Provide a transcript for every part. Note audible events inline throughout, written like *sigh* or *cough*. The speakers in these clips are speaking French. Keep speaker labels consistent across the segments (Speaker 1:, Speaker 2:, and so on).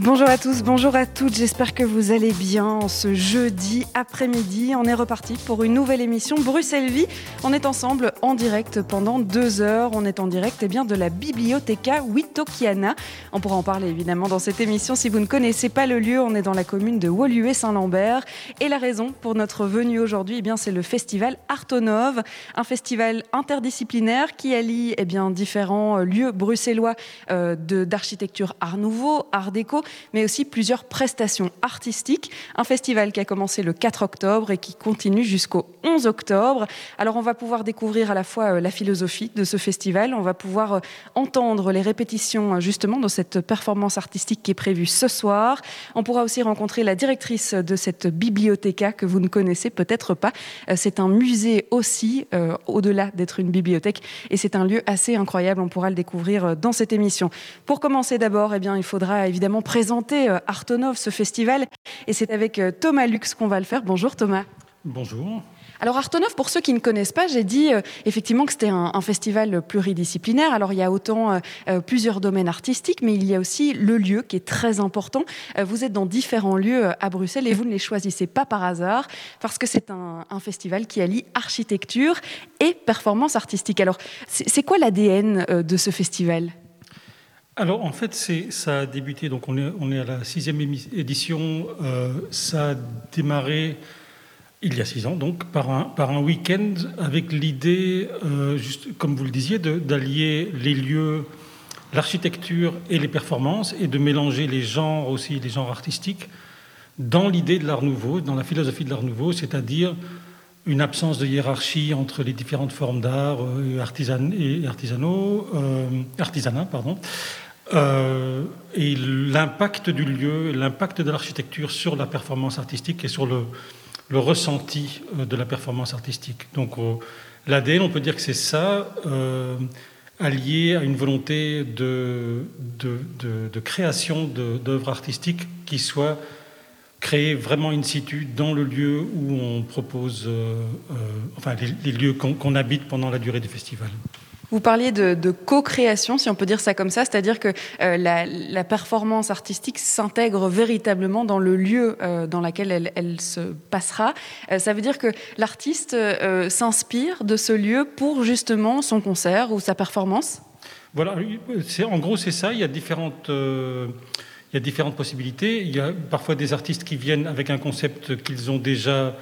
Speaker 1: Bonjour à tous, bonjour à toutes, j'espère que vous allez bien ce jeudi après-midi. On est reparti pour une nouvelle émission Bruxelles Vie. On est ensemble en direct pendant deux heures. On est en direct eh bien, de la Bibliotheca Witokiana. On pourra en parler évidemment dans cette émission. Si vous ne connaissez pas le lieu, on est dans la commune de Woluwe-Saint-Lambert. Et la raison pour notre venue aujourd'hui, eh c'est le festival Artonov, un festival interdisciplinaire qui allie eh différents lieux bruxellois euh, d'architecture art nouveau, art déco mais aussi plusieurs prestations artistiques. Un festival qui a commencé le 4 octobre et qui continue jusqu'au 11 octobre. Alors on va pouvoir découvrir à la fois euh, la philosophie de ce festival, on va pouvoir euh, entendre les répétitions euh, justement dans cette performance artistique qui est prévue ce soir. On pourra aussi rencontrer la directrice de cette bibliothéca que vous ne connaissez peut-être pas. C'est un musée aussi, au-delà d'être une bibliothèque, et c'est un lieu assez incroyable. On pourra le découvrir dans cette émission. Pour commencer d'abord, eh bien, il faudra évidemment présenter présenter euh, Artonov, ce festival. Et c'est avec euh, Thomas Lux qu'on va le faire. Bonjour Thomas.
Speaker 2: Bonjour.
Speaker 1: Alors Artonov, pour ceux qui ne connaissent pas, j'ai dit euh, effectivement que c'était un, festival pluridisciplinaire. Alors il y a autant plusieurs domaines artistiques, mais il y a aussi le lieu qui est très important. vous êtes dans différents lieux à Bruxelles et vous ne les choisissez pas par hasard parce que c'est un, un, festival qui allie architecture et performance artistique. Alors c'est quoi l'ADN de ce festival?
Speaker 2: Alors en fait, ça a débuté, donc on est, on est à la sixième édition, euh, ça a démarré il y a six ans, donc par un, par un week-end avec l'idée, euh, juste comme vous le disiez, d'allier les lieux, l'architecture et les performances et de mélanger les genres aussi, les genres artistiques, dans l'idée de l'art nouveau, dans la philosophie de l'art nouveau, c'est-à-dire une absence de hiérarchie entre les différentes formes d'art euh, et artisanaux, artisanat, pardon, euh, et l'impact du lieu, l'impact de l'architecture sur la performance artistique et sur le, ressenti euh, de la performance artistique. Donc l'ADN, on peut dire que c'est ça, euh, allié à une volonté de, création d'œuvres artistiques qui soient créées vraiment in situ dans le lieu où on propose, euh, enfin les lieux qu'on habite pendant la durée du festival.
Speaker 1: Vous parliez de, co-création, si on peut dire ça comme ça, c'est-à-dire que euh, la, performance artistique s'intègre véritablement dans le lieu euh, dans lequel elle, se passera. Euh, ça veut dire que l'artiste s'inspire de ce lieu pour justement son concert ou sa performance?
Speaker 2: Voilà, en gros c'est ça, il y a différentes... il y a différentes possibilités. Il y a parfois des artistes qui viennent avec un concept qu'ils ont déjà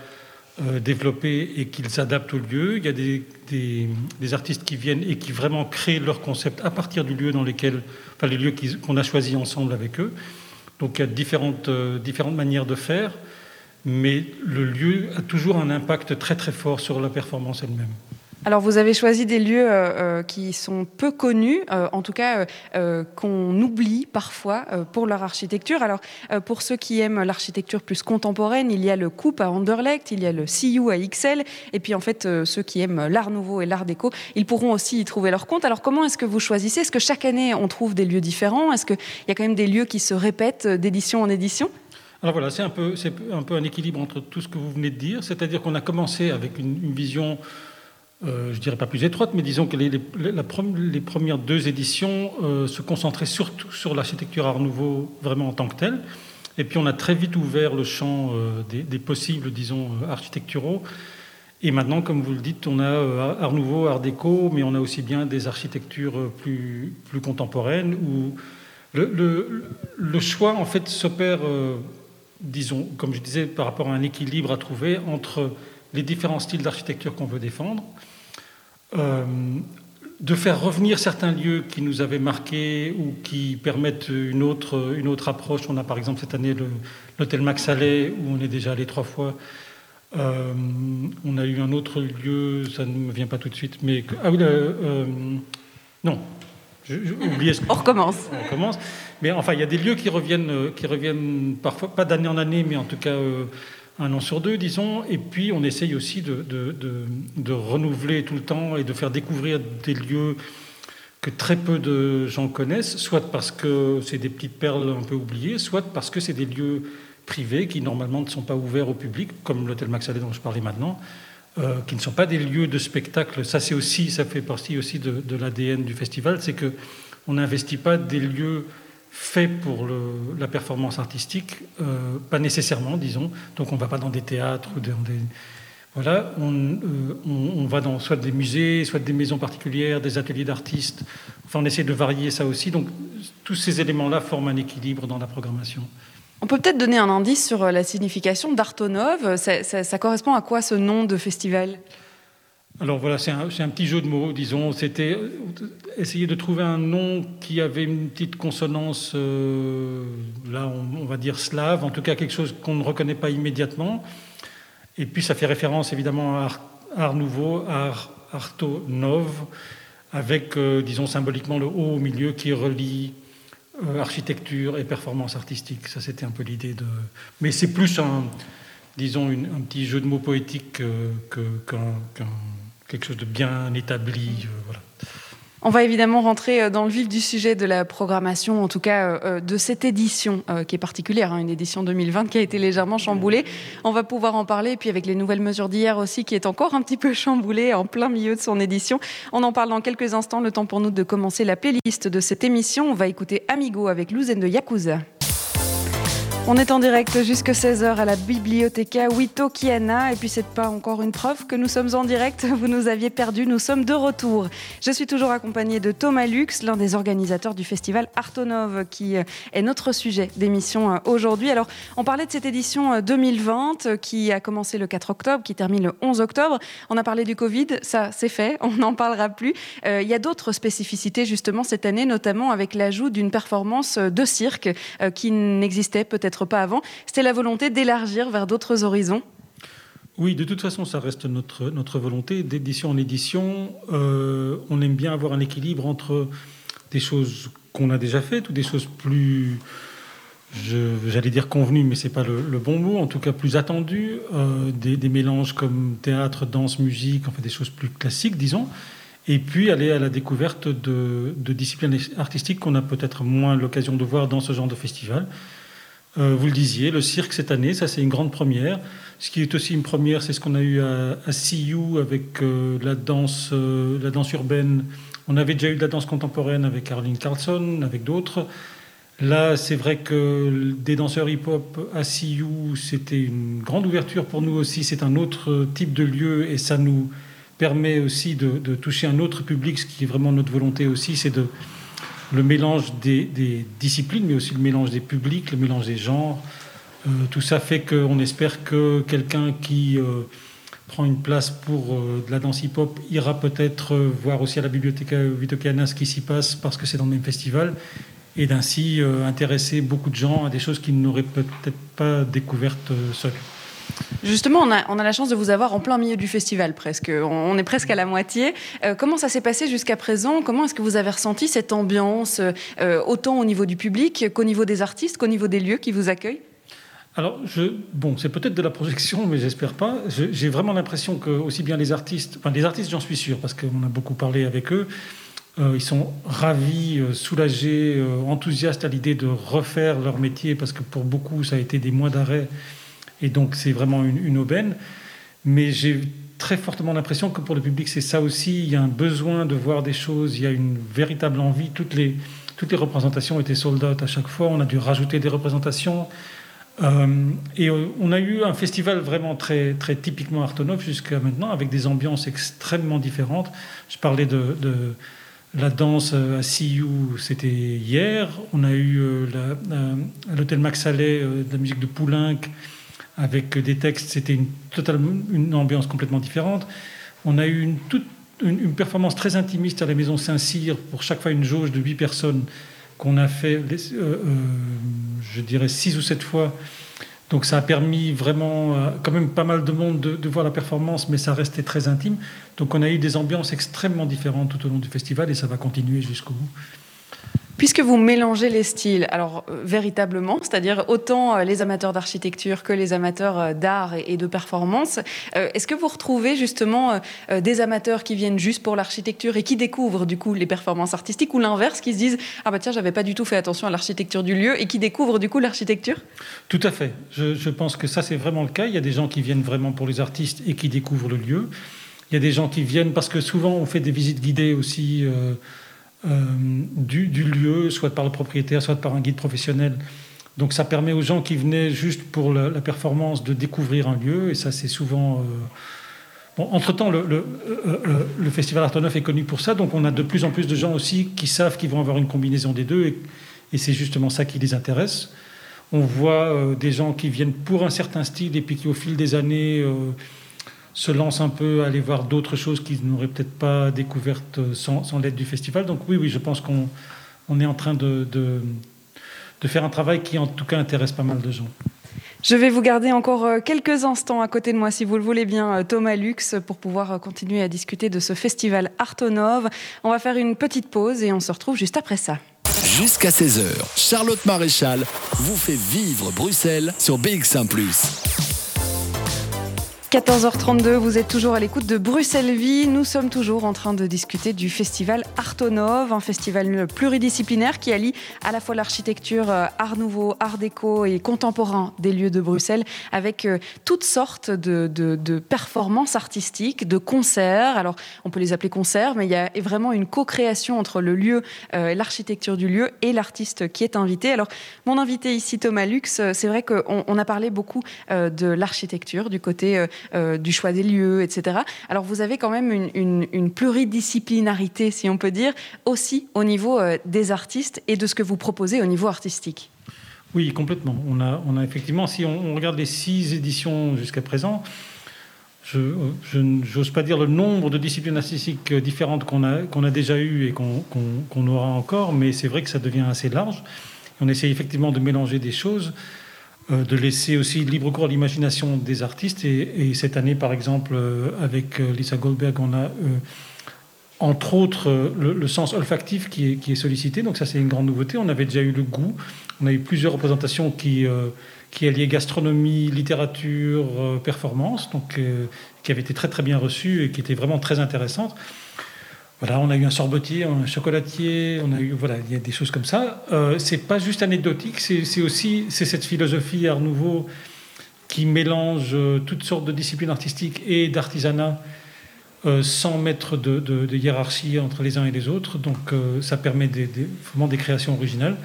Speaker 2: développés et qu'ils adaptent au lieu. Il y a des, des, artistes qui viennent et qui vraiment créent leur concept à partir du lieu dans lesquels, enfin les lieux qu'on a choisis ensemble avec eux. Donc il y a différentes, euh, différentes manières de faire, mais le lieu a toujours un impact très très fort sur la performance elle-même.
Speaker 1: Alors vous avez choisi des lieux euh, euh, qui sont peu connus, euh, en tout cas qu'on oublie parfois pour leur architecture. Alors pour ceux qui aiment l'architecture plus contemporaine, il y a le Coupe à Anderlecht, il y a le CU à XL, et puis en fait ceux qui aiment l'art nouveau et l'art déco, ils pourront aussi y trouver leur compte. Alors comment est-ce que vous choisissez? Est-ce que chaque année on trouve des lieux différents? Est-ce qu'il y a quand même des lieux qui se répètent d'édition en édition?
Speaker 2: Alors voilà, c'est un, peu, un équilibre entre tout ce que vous venez de dire, c'est-à-dire qu'on a commencé avec une vision euh, je dirais pas plus étroite, mais disons que les, les, premières deux éditions euh, se concentraient surtout sur l'architecture Art Nouveau vraiment en tant que telle. Et puis on a très vite ouvert le champ euh, des, possibles, disons, architecturaux. Et maintenant, comme vous le dites, on a Art Nouveau, Art Déco, mais on a aussi bien des architectures plus, plus contemporaines où le, le, choix, en fait, s'opère, disons, comme je disais, par rapport à un équilibre à trouver entre les différents styles d'architecture qu'on veut défendre, euh, de faire revenir certains lieux qui nous avaient marqués ou qui permettent une autre, une autre approche. On a par exemple cette année l'hôtel Max Allais, où on est déjà allé trois fois. Euh, on a eu un autre lieu, ça ne me vient pas tout de suite, mais... Ah oui, euh, non,
Speaker 1: oublié ce *laughs* On recommence.
Speaker 2: On recommence. Mais enfin, il y a des lieux qui reviennent, qui reviennent parfois, pas d'année en année, mais en tout cas un an sur deux, disons, et puis on essaye aussi de, de, renouveler tout le temps et de faire découvrir des lieux que très peu de gens connaissent, soit parce que c'est des petites perles un peu oubliées, soit parce que c'est des lieux privés qui normalement ne sont pas ouverts au public, comme l'hôtel Maxalet dont je parlais maintenant, euh, qui ne sont pas des lieux de spectacle. Ça, c'est aussi, ça fait partie aussi de, l'ADN du festival, c'est que on n'investit pas des lieux faits pour la performance artistique, euh, pas nécessairement, disons. Donc, on ne va pas dans des théâtres ou dans des voilà, euh, on, va dans soit des musées, soit des maisons particulières, des ateliers d'artistes. Enfin, on essaie de varier ça aussi. Donc, tous ces éléments-là forment un équilibre dans la programmation.
Speaker 1: On peut peut-être donner un indice sur euh, la signification d'Artonov. Ça, correspond à quoi ce nom de festival?
Speaker 2: Alors voilà, c'est un, petit jeu de mots, disons. C'était euh, essayer de trouver un nom qui avait une petite consonance, là on, va dire slave, en tout cas quelque chose qu'on ne reconnaît pas immédiatement. Et puis ça fait référence évidemment à Art, Nouveau, Art Arto Nov, avec, euh, disons symboliquement, le haut au milieu qui relie euh, architecture et performance artistique. Ça, c'était un peu l'idée de. Mais c'est plus un, disons, un petit jeu de mots poétique que, qu'un, quelque chose de bien établi. Euh.
Speaker 1: On va évidemment rentrer euh, dans le vif du sujet de la programmation, en tout cas euh, de cette édition qui est particulière, hein, une édition 2020 qui a été légèrement chamboulée. On va pouvoir en parler, puis avec les nouvelles mesures d'hier aussi, qui est encore un petit peu chamboulée en plein milieu de son édition. On en parle dans quelques instants, le temps pour nous de commencer la playlist de cette émission. On va écouter Amigo avec Louzen de Yakuza. On est en direct jusqu'à 16h à la Bibliotheca Wito Kiana. Et puis, c'est pas encore une preuve que nous sommes en direct. *laughs* Vous nous aviez perdu. Nous sommes de retour. Je suis toujours accompagnée de Thomas Lux, l'un des organisateurs du festival Artonov, qui est notre sujet d'émission euh, aujourd'hui. Alors, on parlait de cette édition 2020 euh, qui a commencé le 4 octobre, qui termine le 11 octobre. On a parlé du Covid. Ça, c'est fait. *laughs* On n'en parlera plus. Euh, il y a d'autres spécificités, justement, cette année, notamment avec l'ajout d'une performance de cirque qui n'existait peut-être pas avant. C'était la volonté d'élargir vers d'autres horizons
Speaker 2: oui, de toute façon, ça reste notre, notre volonté. D'édition en édition, euh, on aime bien avoir un équilibre entre des choses qu'on a déjà faites ou des choses plus, j'allais dire convenues, mais c'est pas le, bon mot, en tout cas plus attendues, euh, des, mélanges comme théâtre, danse, musique, enfin des choses plus classiques, disons, et puis aller à la découverte de disciplines artistiques qu'on a peut-être moins l'occasion de voir dans ce genre de festival. Euh, vous le disiez, le cirque cette année, ça c'est une grande première. Ce qui est aussi une première, c'est ce qu'on a eu à, à CU avec euh, la, danse, euh, la danse urbaine. On avait déjà eu de la danse contemporaine avec Caroline Carlson, avec d'autres. Là, c'est vrai que des danseurs hip-hop à CU, c'était une grande ouverture pour nous aussi. C'est un autre type de lieu et ça nous permet aussi de, de toucher un autre public, ce qui est vraiment notre volonté aussi, c'est de le mélange des, disciplines, mais aussi le mélange des publics, le mélange des genres. Euh, tout ça fait qu'on espère que quelqu'un qui euh, prend une place pour euh, de la danse hip-hop ira peut-être voir aussi à la bibliothèque Vitocana ce qui s'y passe parce que c'est dans le même festival et d'ainsi intéresser beaucoup de gens à des choses qu'ils n'auraient peut-être pas découvertes seuls.
Speaker 1: Justement, on a, la chance de vous avoir en plein milieu du festival presque. On, est presque à la moitié. Euh, comment ça s'est passé jusqu'à présent? Comment est-ce que vous avez ressenti cette ambiance, euh, autant au niveau du public qu'au niveau des artistes, qu'au niveau des lieux qui vous accueillent?
Speaker 2: Alors, bon, c'est peut-être de la projection, mais j'espère pas. J'ai vraiment l'impression que aussi bien les artistes, enfin les artistes, j'en suis sûr, parce qu'on a beaucoup parlé avec eux, euh, ils sont ravis, soulagés, enthousiastes à l'idée de refaire leur métier, parce que pour beaucoup, ça a été des mois d'arrêt et donc, c'est vraiment une, aubaine. Mais j'ai très fortement l'impression que pour le public, c'est ça aussi. Il y a un besoin de voir des choses, il y a une véritable envie. Toutes les, toutes les représentations étaient sold out à chaque fois. On a dû rajouter des représentations. Euh, et on a eu un festival vraiment très, très typiquement Artonov jusqu'à maintenant, avec des ambiances extrêmement différentes. Je parlais de, la danse à CU, c'était hier. On a eu euh, euh, l'hôtel Max Allais, de la musique de Poulenc avec des textes, c'était une, ambiance complètement différente. On a eu une, performance très intimiste à la Maison Saint-Cyr, pour chaque fois une jauge de 8 personnes qu'on a fait, euh, euh, je dirais, 6 ou 7 fois. Donc ça a permis vraiment, euh, quand même pas mal de monde de, de, voir la performance, mais ça restait très intime. Donc on a eu des ambiances extrêmement différentes tout au long du festival et ça va continuer jusqu'au bout.
Speaker 1: Puisque vous mélangez les styles, alors euh, véritablement, c'est-à-dire autant euh, les amateurs d'architecture que les amateurs euh, d'art et, de performance, est-ce que vous retrouvez justement des amateurs qui viennent juste pour l'architecture et qui découvrent du coup les performances artistiques ou l'inverse, qui se disent ah bah tiens j'avais pas du tout fait attention à l'architecture du lieu et qui découvrent du coup l'architecture?
Speaker 2: Tout à fait. Je, pense que ça c'est vraiment le cas. Il y a des gens qui viennent vraiment pour les artistes et qui découvrent le lieu. Il y a des gens qui viennent parce que souvent on fait des visites guidées aussi. Euh, du, lieu, soit par le propriétaire, soit par un guide professionnel. Donc ça permet aux gens qui venaient juste pour la, performance de découvrir un lieu, et ça c'est souvent... Euh, entre-temps, le, le, euh, le, Festival est connu pour ça, donc on a de plus en plus de gens aussi qui savent qu'ils vont avoir une combinaison des deux, et c'est justement ça qui les intéresse. On voit des gens qui viennent pour un certain style, et puis qui au fil des années se lance un peu à aller voir d'autres choses qu'ils n'auraient peut-être pas découvertes sans, l'aide du festival. Donc oui, oui, je pense qu'on on est en train de, de, faire un travail qui en tout cas intéresse pas mal de gens.
Speaker 1: Je vais vous garder encore euh, quelques instants à côté de moi, si vous le voulez bien, euh, Thomas Lux, pour pouvoir euh, continuer à discuter de ce festival Artonov. On va faire une petite pause et on se retrouve juste après ça.
Speaker 3: Jusqu'à 16h, Charlotte Maréchal vous fait vivre Bruxelles sur BX1 ⁇
Speaker 1: 14h32, vous êtes toujours à l'écoute de Bruxelles Vie. Nous sommes toujours en train de discuter du festival Artonov, un festival pluridisciplinaire qui allie à la fois l'architecture euh, art nouveau, art déco et contemporain des lieux de Bruxelles avec euh, toutes sortes de, performances artistiques, de concerts. Alors, on peut les appeler concerts, mais il y a vraiment une co-création entre le lieu, euh, l'architecture du lieu et l'artiste qui est invité. Alors, mon invité ici, Thomas Lux, c'est vrai qu'on a parlé beaucoup de l'architecture, du côté euh, du choix des lieux, etc. Alors vous avez quand même une, pluridisciplinarité, si on peut dire, aussi au niveau euh, des artistes et de ce que vous proposez au niveau artistique.
Speaker 2: Oui, complètement. On a, on a effectivement, si on, regarde les six éditions jusqu'à présent, je n'ose pas dire le nombre de disciplines artistiques différentes qu'on a, a déjà eues et qu'on aura encore, mais c'est vrai que ça devient assez large. On essaie effectivement de mélanger des choses. Euh, de laisser aussi libre cours à l'imagination des artistes. Et, cette année, par exemple, euh, avec euh, Lisa Goldberg, on a entre autres le, sens olfactif qui est, qui est, sollicité. Donc ça, c'est une grande nouveauté. On avait déjà eu le goût. On a eu plusieurs représentations qui, qui alliaient gastronomie, littérature, performance, donc qui avaient été très très bien reçues et qui étaient vraiment très intéressantes. Voilà, on a eu un sorbotier, un chocolatier, on a eu voilà, il y a des choses comme ça. Euh, c'est pas juste anecdotique, c'est aussi c'est cette philosophie Art Nouveau qui mélange euh, toutes sortes de disciplines artistiques et d'artisanat euh, sans mettre de, hiérarchie entre les uns et les autres. Donc euh, ça permet des, vraiment des créations originales.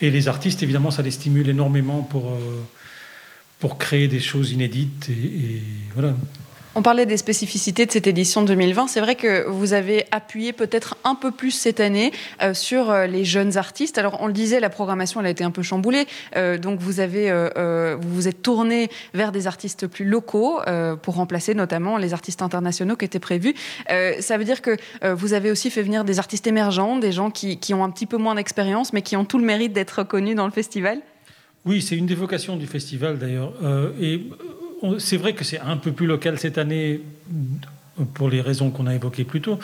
Speaker 2: Et les artistes, évidemment, ça les stimule énormément pour, pour créer des choses inédites. et voilà.
Speaker 1: On parlait des spécificités de cette édition 2020. C'est vrai que vous avez appuyé peut-être un peu plus cette année euh, sur euh, les jeunes artistes. Alors, on le disait, la programmation, elle a été un peu chamboulée. Euh, donc, vous avez, vous vous êtes tourné vers des artistes plus locaux pour remplacer notamment les artistes internationaux qui étaient prévus. ça veut dire que vous avez aussi fait venir des artistes émergents, des gens qui, qui ont un petit peu moins d'expérience, mais qui ont tout le mérite d'être connus dans le festival?
Speaker 2: Oui, c'est une des vocations du festival d'ailleurs. et c'est vrai que c'est un peu plus local cette année pour les raisons qu'on a évoquées plus tôt.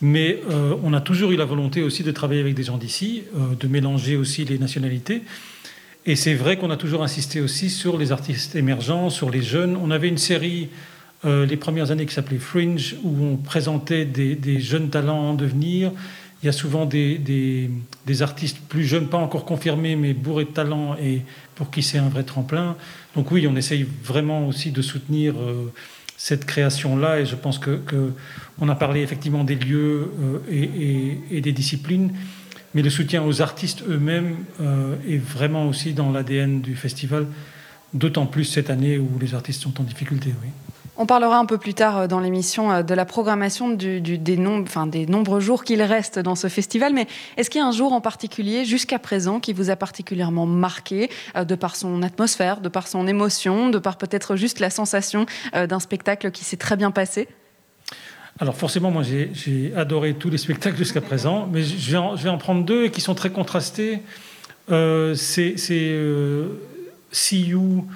Speaker 2: Mais euh, on a toujours eu la volonté aussi de travailler avec des gens d'ici, euh, de mélanger aussi les nationalités. Et c'est vrai qu'on a toujours insisté aussi sur les artistes émergents, sur les jeunes. On avait une série euh, les premières années qui s'appelait Fringe, où on présentait des, jeunes talents en devenir. Il y a souvent des, des, artistes plus jeunes, pas encore confirmés, mais bourrés de talent et pour qui c'est un vrai tremplin. Donc oui, on essaye vraiment aussi de soutenir euh, cette création-là, et je pense que, on a parlé effectivement des lieux euh, et, des disciplines, mais le soutien aux artistes eux-mêmes euh, est vraiment aussi dans l'ADN du festival, d'autant plus cette année où les artistes sont en difficulté. Oui.
Speaker 1: On parlera un peu plus tard euh, dans l'émission euh, de la programmation des, nombreux jours qu'il reste dans ce festival. Mais est-ce qu'il y a un jour en particulier, jusqu'à présent, qui vous a particulièrement marqué, euh, de par son atmosphère, de par son émotion, de par peut-être juste la sensation d'un spectacle qui s'est très bien passé?
Speaker 2: Alors forcément, moi j'ai adoré tous les spectacles jusqu'à présent, mais je vais, en, je vais, en, prendre deux qui sont très contrastés. c'est See You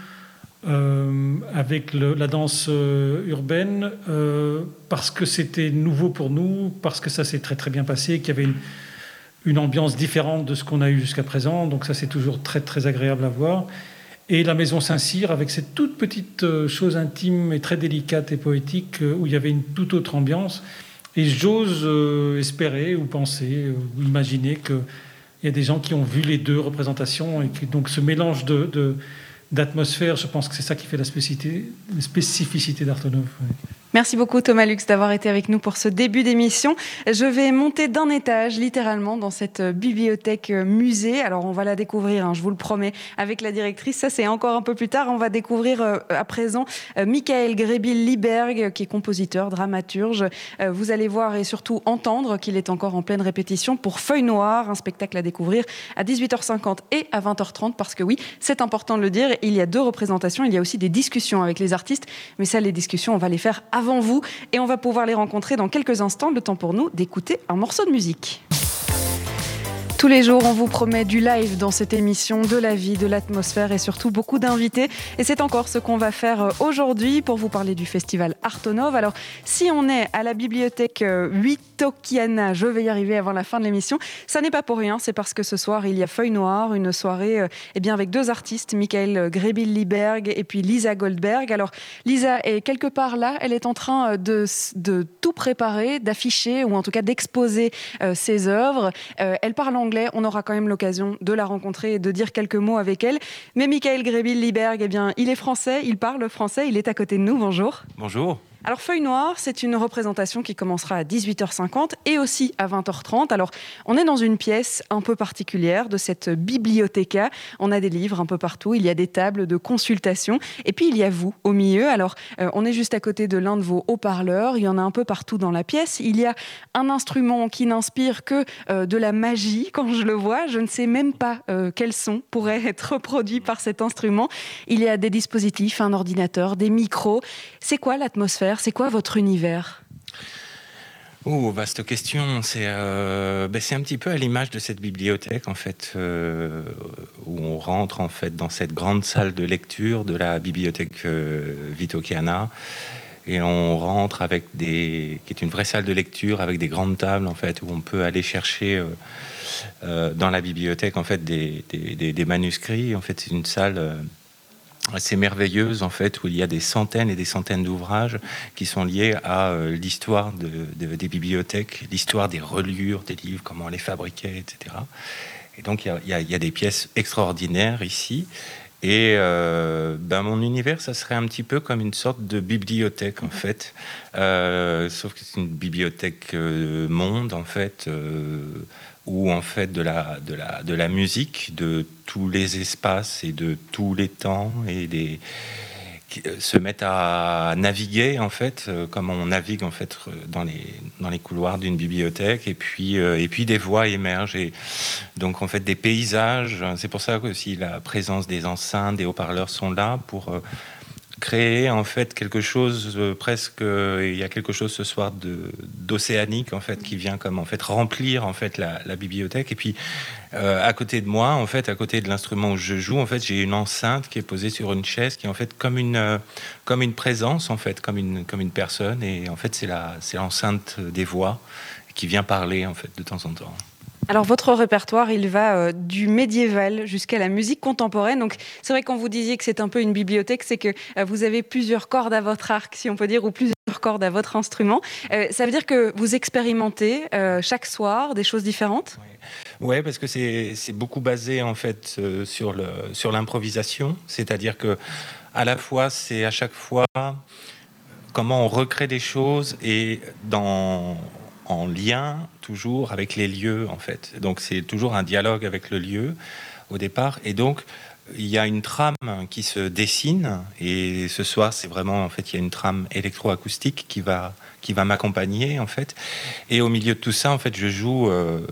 Speaker 2: euh, avec la danse euh, urbaine, euh, parce que c'était nouveau pour nous, parce que ça s'est très très bien passé, qu'il y avait une ambiance différente de ce qu'on a eu jusqu'à présent. Donc ça, c'est toujours très, très agréable à voir. Et la maison Saint-Cyr, avec cette toute petite chose intime et très délicate et poétique, où il y avait une toute autre ambiance. Et j'ose espérer ou penser ou imaginer qu'il y a des gens qui ont vu les deux représentations et que donc ce mélange de, d'atmosphère, je pense que c'est ça qui fait la spécificité, la d'Artonov.
Speaker 1: Merci beaucoup Thomas Lux d'avoir été avec nous pour ce début d'émission. Je vais monter d'un étage littéralement dans cette bibliothèque musée. Alors on va la découvrir, hein, je vous le promets, avec la directrice. Ça c'est encore un peu plus tard. On va découvrir euh, à présent euh, Michael Grébil-Liberg qui est compositeur, dramaturge. Euh, vous allez voir et surtout entendre qu'il est encore en pleine répétition pour Feuille Noire, un spectacle à découvrir à 18h50 et à 20h30 parce que oui, c'est important de le dire, il y a deux représentations, il y a aussi des discussions avec les artistes, mais ça les discussions on va les faire avant et on va pouvoir les rencontrer dans quelques instants. Le temps pour nous d'écouter un morceau de musique. Tous les jours, on vous promet du live dans cette émission, de la vie, de l'atmosphère et surtout beaucoup d'invités. Et c'est encore ce qu'on va faire euh, aujourd'hui pour vous parler du festival Artonov. Alors, si on est à la bibliothèque 8 euh, Tokiana, je vais y arriver avant la fin de l'émission, ça n'est pas pour rien. C'est parce que ce soir, il y a Feuille Noire, une soirée euh, eh bien, avec deux artistes, Michael Grebil-Liberg et puis Lisa Goldberg. Alors, Lisa est quelque part là, elle est en train de, de tout préparer, d'afficher ou en tout cas d'exposer ses œuvres. elle parle en on aura quand même l'occasion de la rencontrer et de dire quelques mots avec elle. Mais Michael Gréville-Liberg, eh bien, il est français, il parle français, il est à côté de nous. Bonjour.
Speaker 4: Bonjour.
Speaker 1: Alors Feuille Noire, c'est une représentation qui commencera à 18h50 et aussi à 20h30. Alors on est dans une pièce un peu particulière de cette bibliothèque. On a des livres un peu partout, il y a des tables de consultation et puis il y a vous au milieu. Alors euh, on est juste à côté de l'un de vos haut-parleurs, il y en a un peu partout dans la pièce. Il y a un instrument qui n'inspire que euh, de la magie quand je le vois. Je ne sais même pas euh, quel son pourrait *laughs* être reproduit par cet instrument. Il y a des dispositifs, un ordinateur, des micros. C'est quoi l'atmosphère c'est quoi votre univers?
Speaker 4: Oh, vaste question. Euh, ben, c'est un petit peu à l'image de cette bibliothèque, en fait, euh, où on rentre en fait dans cette grande salle de lecture de la bibliothèque euh, Vito et on rentre avec des, qui est une vraie salle de lecture avec des grandes tables, en fait, où on peut aller chercher dans la bibliothèque, en fait, des, des manuscrits. En fait, c'est une salle assez merveilleuse en fait où il y a des centaines et des centaines d'ouvrages qui sont liés à euh, l'histoire de, des bibliothèques, l'histoire des reliures des livres, comment on les fabriquait, etc. Et donc il y, a, des pièces extraordinaires ici. Et euh, ben mon univers, ça serait un petit peu comme une sorte de bibliothèque en fait, euh, sauf que c'est une bibliothèque monde en fait où en fait de la, de, la, de la musique de tous les espaces et de tous les temps et des euh, se mettent à naviguer en fait euh, comme on navigue en fait euh, dans les dans les couloirs d'une bibliothèque. Et puis et puis des voix émergent. Et donc en fait des paysages. C'est pour ça que aussi la présence des enceintes des haut-parleurs sont là pour créer en fait quelque chose euh, presque euh, il y a quelque chose ce soir de d'océanique en fait qui vient comme en fait remplir en fait la, bibliothèque et puis euh, à côté de moi en fait à côté de l'instrument où je joue en fait j'ai une enceinte qui est posée sur une chaise qui est en fait comme une comme une présence en fait comme une comme une personne et en fait c'est la c'est l'enceinte des voix qui vient parler en fait de temps en temps.
Speaker 1: Alors votre répertoire, il va euh, du médiéval jusqu'à la musique contemporaine. Donc c'est vrai quand vous disiez que c'est un peu une bibliothèque, c'est que euh, vous avez plusieurs cordes à votre arc, si on peut dire, ou plusieurs cordes à votre instrument. Euh, ça veut dire que vous expérimentez chaque soir des choses différentes?
Speaker 4: Oui, parce que c'est beaucoup basé en fait sur l'improvisation, c'est-à-dire que à la fois c'est à chaque fois comment on recrée des choses et dans en lien toujours avec les lieux en fait. Donc c'est toujours un dialogue avec le lieu au départ et donc il y a une trame qui se dessine et ce soir c'est vraiment en fait il y a une trame électroacoustique qui va qui va m'accompagner en fait et au milieu de tout ça en fait je joue euh,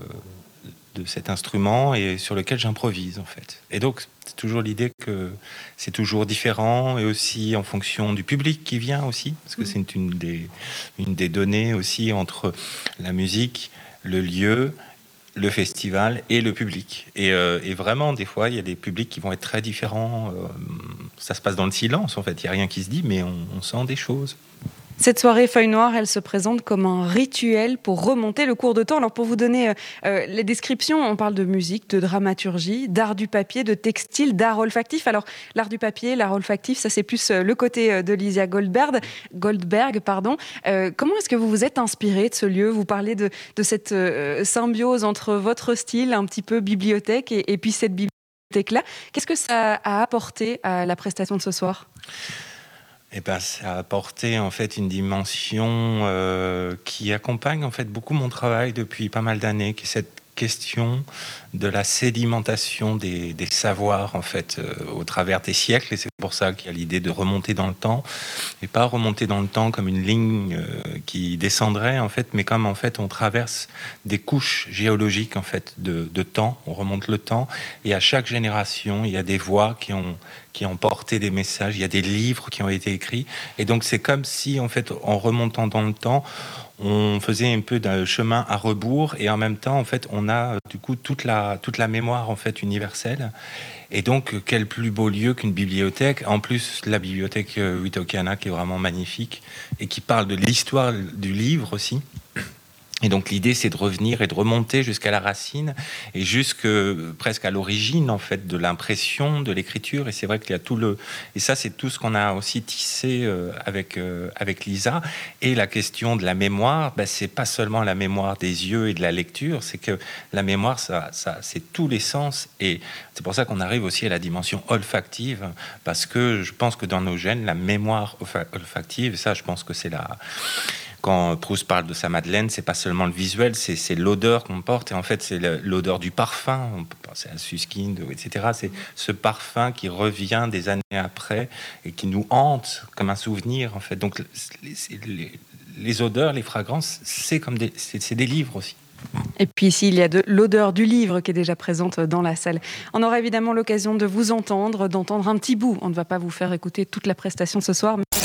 Speaker 4: de cet instrument et sur lequel j'improvise en fait. Et donc c'est toujours l'idée que c'est toujours différent et aussi en fonction du public qui vient aussi, parce que mm. c'est une des, une des données aussi entre la musique, le lieu, le festival et le public. Et, euh, et, vraiment, des fois, il y a des publics qui vont être très différents. Euh, ça se passe dans le silence, en fait. Il n'y a rien qui se dit, mais on sent des choses.
Speaker 1: Cette soirée Feuille Noire, elle se présente comme un rituel pour remonter le cours de temps. Alors pour vous donner euh, euh, les descriptions, on parle de musique, de dramaturgie, d'art du papier, de textile, d'art olfactif. Alors l'art du papier, l'art olfactif, ça c'est plus euh, le côté de Lysia Goldberg. Goldberg pardon. comment est-ce que vous vous êtes inspiré de ce lieu? Vous parlez de, cette symbiose entre votre style, un petit peu bibliothèque, et, et puis cette bibliothèque-là. Qu'est-ce que ça a apporté à la prestation de ce soir?
Speaker 4: Eh ben, ça a apporté en fait une dimension euh, qui accompagne en fait beaucoup mon travail depuis pas mal d'années, qui est cette question de la sédimentation des, savoirs en fait euh, au travers des siècles et c'est pour ça qu'il y a l'idée de remonter dans le temps et pas remonter dans le temps comme une ligne euh, qui descendrait en fait mais comme en fait on traverse des couches géologiques en fait de, de, temps on remonte le temps et à chaque génération il y a des voix qui ont qui ont porté des messages il y a des livres qui ont été écrits et donc c'est comme si en fait en remontant dans le temps on faisait un peu d'un chemin à rebours et en même temps, en fait, on a du coup toute la, toute la mémoire en fait universelle. Et donc, quel plus beau lieu qu'une bibliothèque En plus, la bibliothèque Witokana euh, qui est vraiment magnifique et qui parle de l'histoire du livre aussi. Et donc l'idée, c'est de revenir et de remonter jusqu'à la racine et jusque presque à l'origine en fait de l'impression de l'écriture. Et c'est vrai qu'il y a tout le et ça, c'est tout ce qu'on a aussi tissé euh, avec euh, avec Lisa. Et la question de la mémoire, ben, c'est pas seulement la mémoire des yeux et de la lecture, c'est que la mémoire, ça, ça c'est tous les sens. Et c'est pour ça qu'on arrive aussi à la dimension olfactive, parce que je pense que dans nos gènes, la mémoire olfactive, ça, je pense que c'est la quand Proust parle de sa Madeleine, c'est pas seulement le visuel, c'est l'odeur qu'on porte. Et en fait, c'est l'odeur du parfum. On peut penser à Suskind, etc. C'est ce parfum qui revient des années après et qui nous hante comme un souvenir, en fait. Donc, les, odeurs, les fragrances, c'est comme des, des livres aussi.
Speaker 1: Et puis ici, il y a de l'odeur du livre qui est déjà présente dans la salle. On aura évidemment l'occasion de vous entendre, d'entendre un petit bout. On ne va pas vous faire écouter toute la prestation ce soir.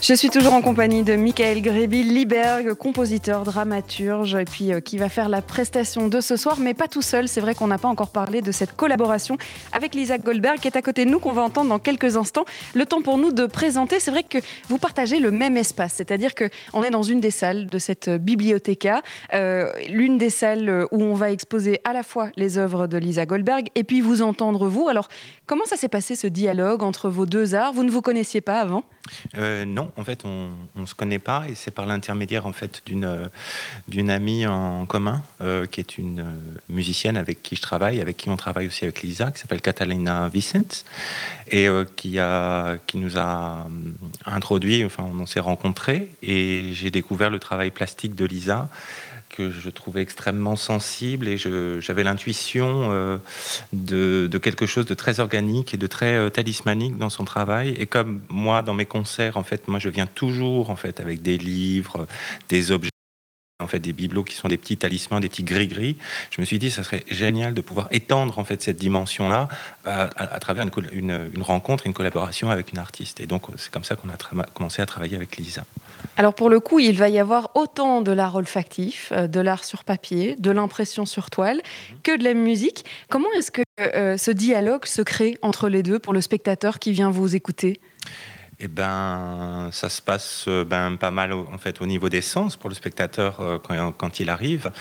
Speaker 1: je suis toujours en compagnie de Michael Gréby-Liberg, compositeur, dramaturge, et puis euh, qui va faire la prestation de ce soir, mais pas tout seul. C'est vrai qu'on n'a pas encore parlé de cette collaboration avec Lisa Goldberg, qui est à côté de nous, qu'on va entendre dans quelques instants. Le temps pour nous de présenter. C'est vrai que vous partagez le même espace, c'est-à-dire qu'on est dans une des salles de cette bibliothéca, euh, l'une des salles où on va exposer à la fois les œuvres de Lisa Goldberg et puis vous entendre vous. Alors, comment ça s'est passé ce dialogue entre vos deux arts? Vous ne vous connaissiez pas avant?
Speaker 4: Euh, Non en fait, on ne se connaît pas et c'est par l'intermédiaire en fait d'une d'une amie en commun euh, qui est une euh, musicienne avec qui je travaille, avec qui on travaille aussi avec Lisa, qui s'appelle Catalina Vicent et euh, qui a qui nous a introduit. Enfin, on s'est rencontrés et j'ai découvert le travail plastique de Lisa que je trouvais extrêmement sensible et j'avais l'intuition euh, de, quelque chose de très organique et de très euh, talismanique dans son travail. Et comme moi, dans mes concerts, en fait, moi, je viens toujours en fait avec des livres, des objets en fait des bibelots qui sont des petits talismans, des petits gris-gris. Je me suis dit, ça serait génial de pouvoir étendre en fait cette dimension-là euh, à, travers une, une, rencontre, une collaboration avec une artiste. Et donc c'est comme ça qu'on a commencé à travailler avec Lisa.
Speaker 1: Alors pour le coup, il va y avoir autant de l'art olfactif, euh, de l'art sur papier, de l'impression sur toile, que de la musique. Comment est-ce que euh, ce dialogue se crée entre les deux pour le spectateur qui vient vous écouter?
Speaker 4: Eh ben, ça se passe euh, ben, pas mal en fait au niveau des sens pour le spectateur euh, quand, quand, il arrive,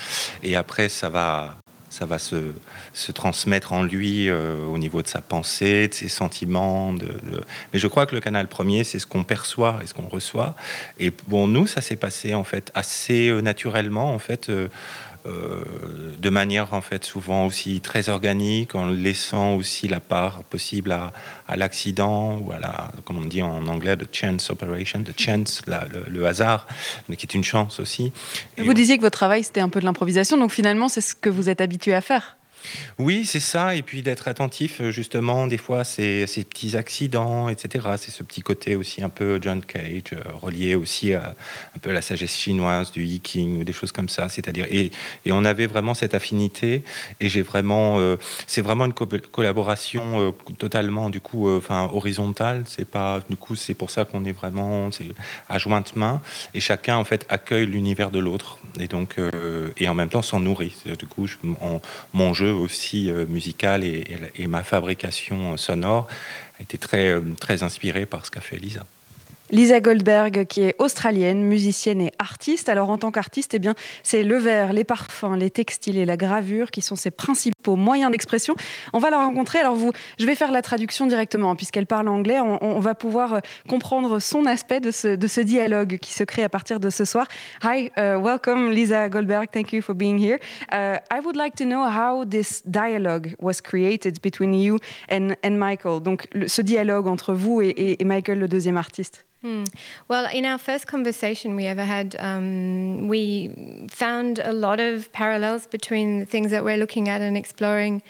Speaker 4: et après ça va, ça va se, se transmettre en lui euh, au niveau de sa pensée, de ses sentiments. Mais je crois que le canal premier, c'est ce qu'on perçoit et ce qu'on reçoit. Et bon, nous, ça s'est passé en fait assez naturellement en fait. Euh, de manière en fait souvent aussi très organique, en laissant aussi la part possible à, l'accident ou à la, comme on dit en anglais, the chance operation, the chance, le, hasard, mais qui est une chance aussi.
Speaker 1: Vous disiez que votre travail c'était un peu de l'improvisation, donc finalement c'est ce que vous êtes habitué à faire.
Speaker 4: Oui, c'est ça, et puis d'être attentif euh, justement des fois ces, ces petits accidents, etc. C'est ce petit côté aussi un peu John Cage, euh, relié aussi à un peu la sagesse chinoise du Yiking ou des choses comme ça. C'est-à-dire et, on avait vraiment cette affinité, et j'ai vraiment, euh, c'est vraiment une collaboration totalement du coup, enfin horizontale. C'est pas du coup, c'est pour ça qu'on est vraiment à jointe main, et chacun en fait accueille l'univers de l'autre, et donc et en même temps s'en nourrit. Du coup, mon jeu aussi musical et, ma fabrication sonore a été très, très inspirée par ce qu'a fait Lisa.
Speaker 1: Lisa Goldberg, qui est australienne, musicienne et artiste. Alors, en tant qu'artiste, eh bien, c'est le verre, les parfums, les textiles et la gravure qui sont ses principaux moyens d'expression. On va la rencontrer. Alors, vous, je vais faire la traduction directement, puisqu'elle parle anglais. On, va pouvoir euh, comprendre son aspect de ce, dialogue qui se crée à partir de ce soir. Hi, uh, welcome, Lisa Goldberg. Thank you for being here. Uh, I would like to know how this dialogue was created between you and, and Michael. Donc, ce dialogue entre vous et Michael, le deuxième artiste.
Speaker 5: Hmm. Well, in our first conversation we ever had, um, we found a lot of parallels between the things that we're looking at and exploring.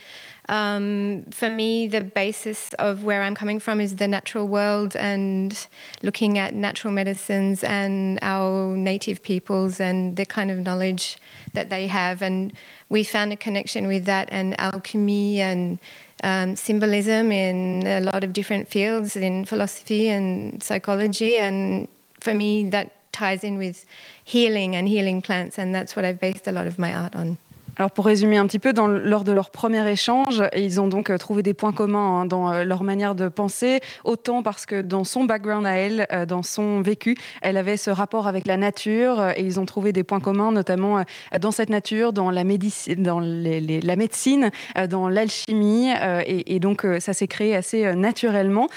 Speaker 5: Um, for me, the basis of where I'm coming from is the natural world and looking at natural medicines and our native peoples and the kind of knowledge that they have. And we found a connection with that and alchemy and um, symbolism in a lot of different fields in philosophy and psychology. And for me, that ties in with healing and healing plants, and that's what I've based a lot of my art on.
Speaker 1: Alors pour résumer un petit peu, dans, lors de leur premier échange, ils ont donc euh, trouvé des points communs hein, dans euh, leur manière de penser, autant parce que dans son background à elle, euh, dans son vécu, elle avait ce rapport avec la nature et ils ont trouvé des points communs, notamment dans cette nature, dans la médecine, dans la médecine, dans l'alchimie et, donc ça s'est créé assez naturellement.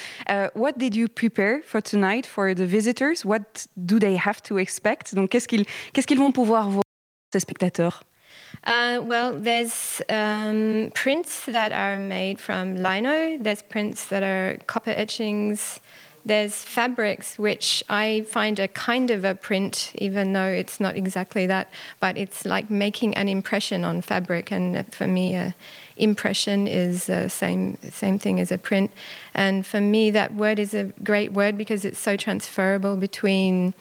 Speaker 1: what did you prepare for tonight for the visitors? What do they have to expect? Donc qu'est-ce qu'ils qu'est-ce qu'ils vont pouvoir voir ces spectateurs?
Speaker 5: Uh, well, there's um, prints that are made from lino. There's prints that are copper etchings. There's fabrics which I find a kind of a print, even though it's not exactly that, but it's like making an impression on fabric. And for me, a impression is the same same thing as a print. And for me, that word is a great word because it's so transferable between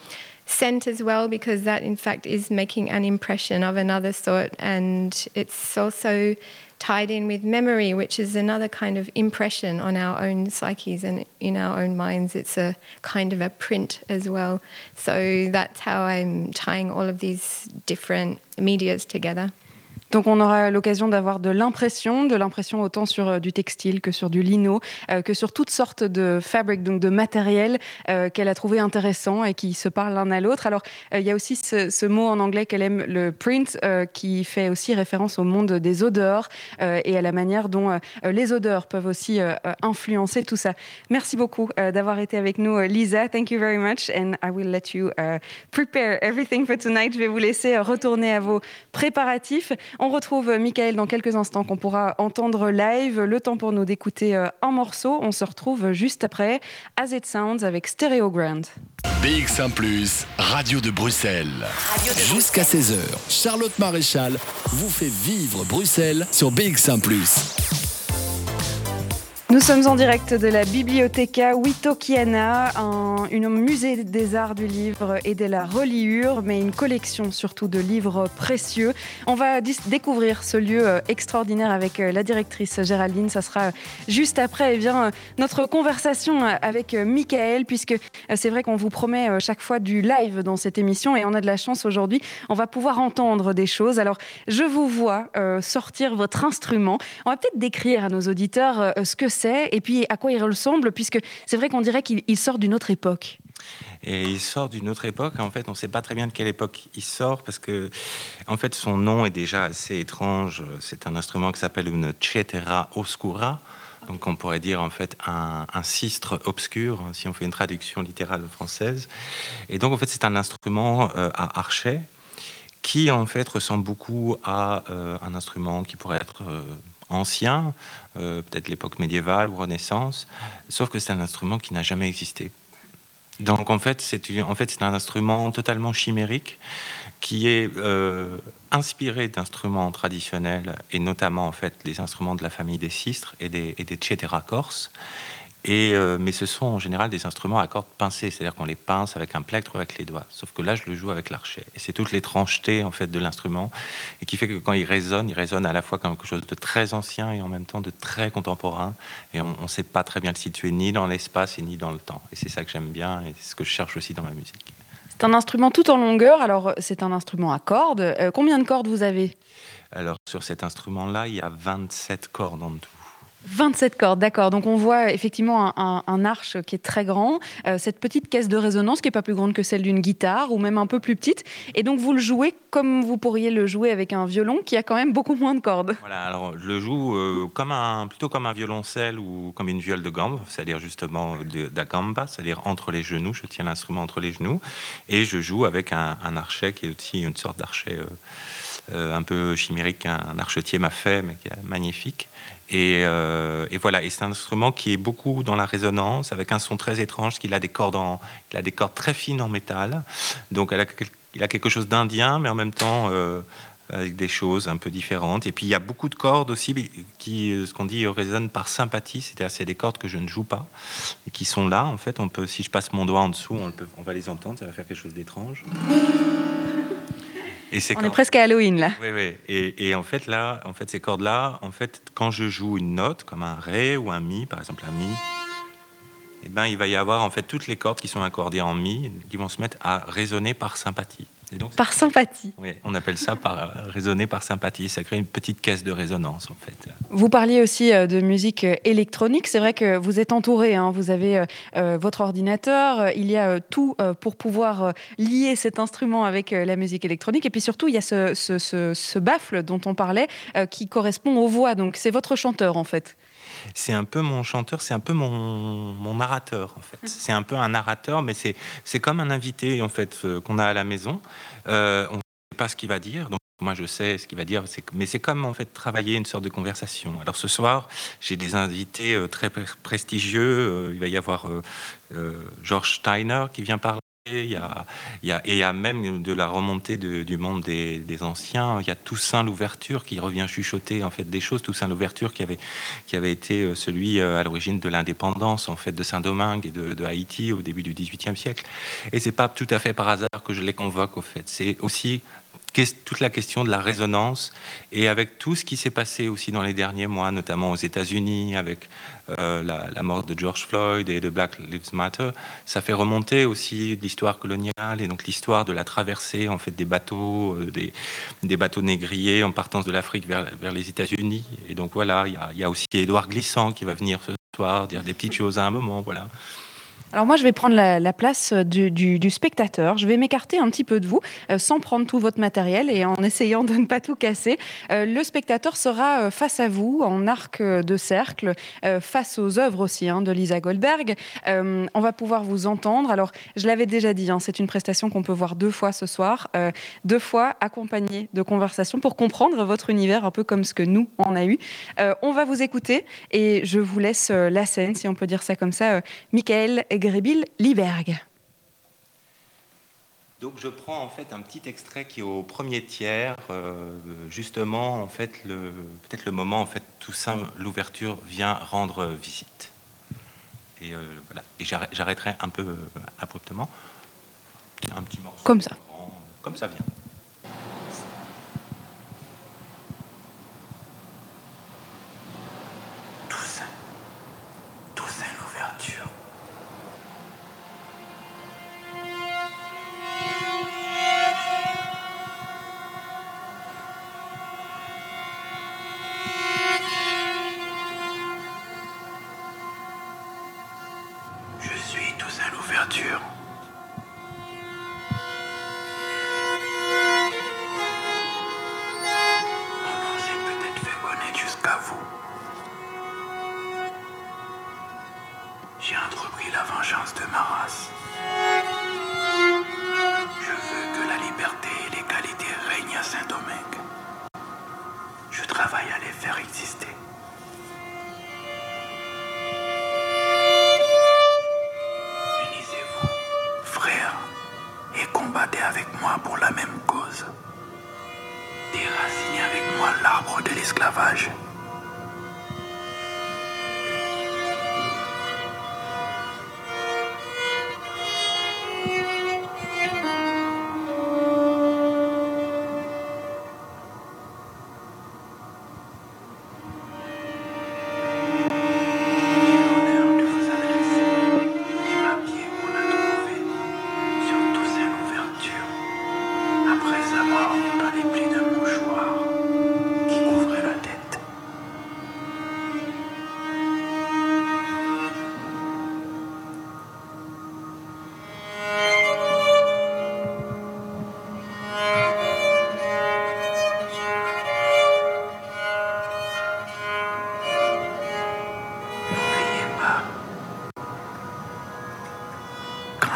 Speaker 5: scent as well because that in fact is making an impression of another sort and it's also tied in with memory which is another kind of impression on our own psyches and in our own minds. It's a kind of a print as well. So that's how i'm tying all of these different medias together
Speaker 1: Donc on aura l'occasion d'avoir de l'impression, de l'impression autant sur euh, du textile que sur du lino, euh, que sur toutes sortes de fabriques, donc de matériel euh, qu'elle a trouvé intéressant et qui se parlent l'un à l'autre. Alors il y a aussi ce, mot en anglais qu'elle aime, le print, qui fait aussi référence au monde des odeurs et à la manière dont les odeurs peuvent aussi influencer tout ça. Merci beaucoup d'avoir été avec nous, Lisa. Thank you very much, and I will let you prepare everything for tonight. Je vais vous laisser retourner à vos préparatifs. On retrouve Michael dans quelques instants qu'on pourra entendre live. Le temps pour nous d'écouter euh, un morceau. On se retrouve juste après As It Sounds avec Stereo Grand.
Speaker 3: BX1 Plus, Radio de Bruxelles. Jusqu'à 16h, Charlotte Maréchal vous fait vivre Bruxelles sur BX1 Plus.
Speaker 1: Nous sommes en direct de la Bibliotheca Witokiana, un, musée des arts du livre et de la reliure, mais une collection surtout de livres précieux. On va découvrir ce lieu euh, extraordinaire avec euh, la directrice Géraldine. Ça sera juste après eh bien, notre conversation avec euh, Michael, puisque c'est vrai qu'on vous promet chaque fois du live dans cette émission et on a de la chance aujourd'hui. On va pouvoir entendre des choses. Alors, je vous vois sortir votre instrument. On va peut-être décrire à nos auditeurs ce que c'est et puis à quoi il ressemble, puisque c'est vrai qu'on dirait qu'il sort d'une autre époque.
Speaker 4: Et il sort d'une autre époque. En fait, on ne sait pas très bien de quelle époque il sort parce que, en fait, son nom est déjà assez étrange. C'est un instrument qui s'appelle une cetera oscura. Donc, on pourrait dire en fait un, un sistre obscur, hein, si on fait une traduction littérale française. Et donc, en fait, c'est un instrument euh, à archet qui, en fait, ressemble beaucoup à euh, un instrument qui pourrait être euh, ancien, euh, peut-être l'époque médiévale ou Renaissance, sauf que c'est un instrument qui n'a jamais existé. Donc en fait, c'est un instrument totalement chimérique qui est euh, inspiré d'instruments traditionnels et notamment en fait les instruments de la famille des sistres et des, et des corses et, euh, mais ce sont en général des instruments à cordes pincées, c'est-à-dire qu'on les pince avec un plectre ou avec les doigts. Sauf que là, je le joue avec l'archet. Et c'est toutes l'étrangeté en fait de l'instrument, et qui fait que quand il résonne, il résonne à la fois comme quelque chose de très ancien et en même temps de très contemporain. Et on ne sait pas très bien le situer ni dans l'espace et ni dans le temps. Et c'est ça que j'aime bien, et c'est ce que je cherche aussi dans ma musique.
Speaker 1: C'est un instrument tout en longueur, alors c'est un instrument à cordes. Euh, combien de cordes vous avez?
Speaker 4: Alors sur cet instrument-là, il y a 27 cordes en tout.
Speaker 1: 27 cordes, d'accord. Donc on voit effectivement un, arche qui est très grand, euh, cette petite caisse de résonance qui n'est pas plus grande que celle d'une guitare ou même un peu plus petite. Et donc vous le jouez comme vous pourriez le jouer avec un violon qui a quand même beaucoup moins de cordes.
Speaker 4: Voilà, alors je le joue euh, comme un, plutôt comme un violoncelle ou comme une viole de gambe, c'est-à-dire justement de, la gamba, c'est-à-dire entre les genoux. Je tiens l'instrument entre les genoux et je joue avec un, archet qui est aussi une sorte d'archet. Euh, un peu chimérique qu'un archetier m'a fait, mais qui est magnifique. Euh, et, voilà, et c'est un instrument qui est beaucoup dans la résonance, avec un son très étrange, qu'il a des cordes, il a des cordes très fines en métal. Donc il a quelque chose d'indien, mais en même temps euh, avec des choses un peu différentes. Et puis il y a beaucoup de cordes aussi qui, euh, ce qu'on dit, résonnent par sympathie, c'est-à-dire c'est des cordes que je ne joue pas et qui sont là. En fait, on peut, si je passe mon doigt en dessous, on, on va les entendre, ça va faire quelque chose d'étrange.
Speaker 1: On est presque à Halloween là.
Speaker 4: Oui, oui. Et, en fait là, en fait ces cordes là, en fait quand je joue une note comme un ré ou un mi, par exemple un mi, eh ben il va y avoir en fait toutes les cordes qui sont accordées en mi qui vont se mettre à résonner par sympathie
Speaker 1: par sympathie.
Speaker 4: Oui, on appelle ça par résonner par sympathie. Ça crée une petite caisse de résonance en fait.
Speaker 1: Vous parliez aussi euh, de musique euh, électronique. C'est vrai que vous êtes entouré. Hein. Vous avez euh, votre ordinateur. Il y a tout pour pouvoir lier cet instrument avec la musique électronique. Et puis surtout, il y a ce, ce baffle dont on parlait qui correspond aux voix. Donc c'est votre chanteur en fait
Speaker 4: c'est un peu mon chanteur, c'est un peu mon, narrateur en fait. C'est un peu un narrateur, mais c'est comme un invité en fait euh, qu'on a à la maison. Euh, on ne sait pas ce qu'il va dire, donc moi je sais ce qu'il va dire, mais c'est comme en fait travailler une sorte de conversation. Alors ce soir, j'ai des invités euh, très prestigieux. il va y avoir George Steiner qui vient parler. Il y, a, il, y a, et il y a même de la remontée du monde des, anciens. Il y a Toussaint l'ouverture qui revient chuchoter en fait des choses. Toussaint l'ouverture qui avait, qui avait été euh, celui euh, à l'origine de l'indépendance en fait de Saint-Domingue et de, Haïti au début du XVIIIe siècle. Et c'est pas tout à fait par hasard que je les convoque au fait. C'est aussi toute la question de la résonance et avec tout ce qui s'est passé aussi dans les derniers mois, notamment aux États-Unis, avec euh, la, mort de George Floyd et de Black Lives Matter, ça fait remonter aussi l'histoire coloniale et donc l'histoire de la traversée en fait des bateaux, euh, des, bateaux négriers en partance de l'Afrique vers, vers, les États-Unis. Et donc voilà, il y, y, a aussi Édouard Glissant qui va venir ce soir dire des petites choses à un moment, voilà.
Speaker 1: Alors moi, je vais prendre la, place du, spectateur. Je vais m'écarter un petit peu de vous, euh, sans prendre tout votre matériel et en *laughs* essayant de ne pas tout casser. Euh, le spectateur sera euh, face à vous, en arc de cercle, face aux œuvres aussi hein, de Lisa Goldberg. on va pouvoir vous entendre. Alors, je l'avais déjà dit, hein, c'est une prestation qu'on peut voir deux fois ce soir, deux fois accompagnée de conversations pour comprendre votre univers, un peu comme ce que nous, on a eu. on va vous écouter et je vous laisse la scène, si on peut dire ça comme ça. Michael Grébil Liberg.
Speaker 4: Donc je prends en fait un petit extrait qui est au premier tiers, euh, justement en fait le peut-être le moment en fait tout ça l'ouverture vient rendre visite. Et euh, voilà. Et j'arrêterai un peu euh, abruptement. Un petit morceau.
Speaker 1: Comme ça.
Speaker 4: Comme ça vient.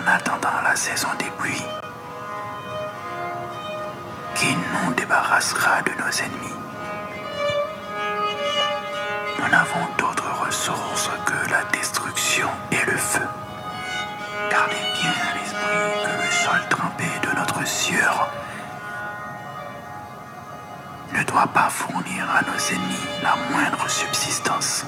Speaker 6: En attendant la saison des pluies qui nous débarrassera de nos ennemis. Nous n'avons d'autre ressource que la destruction et le feu. Gardez bien à l'esprit que le sol trempé de notre sueur ne doit pas fournir à nos ennemis la moindre subsistance.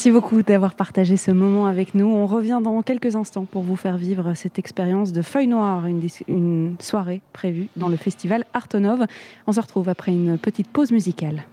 Speaker 1: Merci beaucoup d'avoir partagé ce moment avec nous. On revient dans quelques instants pour vous faire vivre cette expérience de Feuille Noire, une, une soirée prévue dans le festival Artonov. On se retrouve après une petite pause musicale.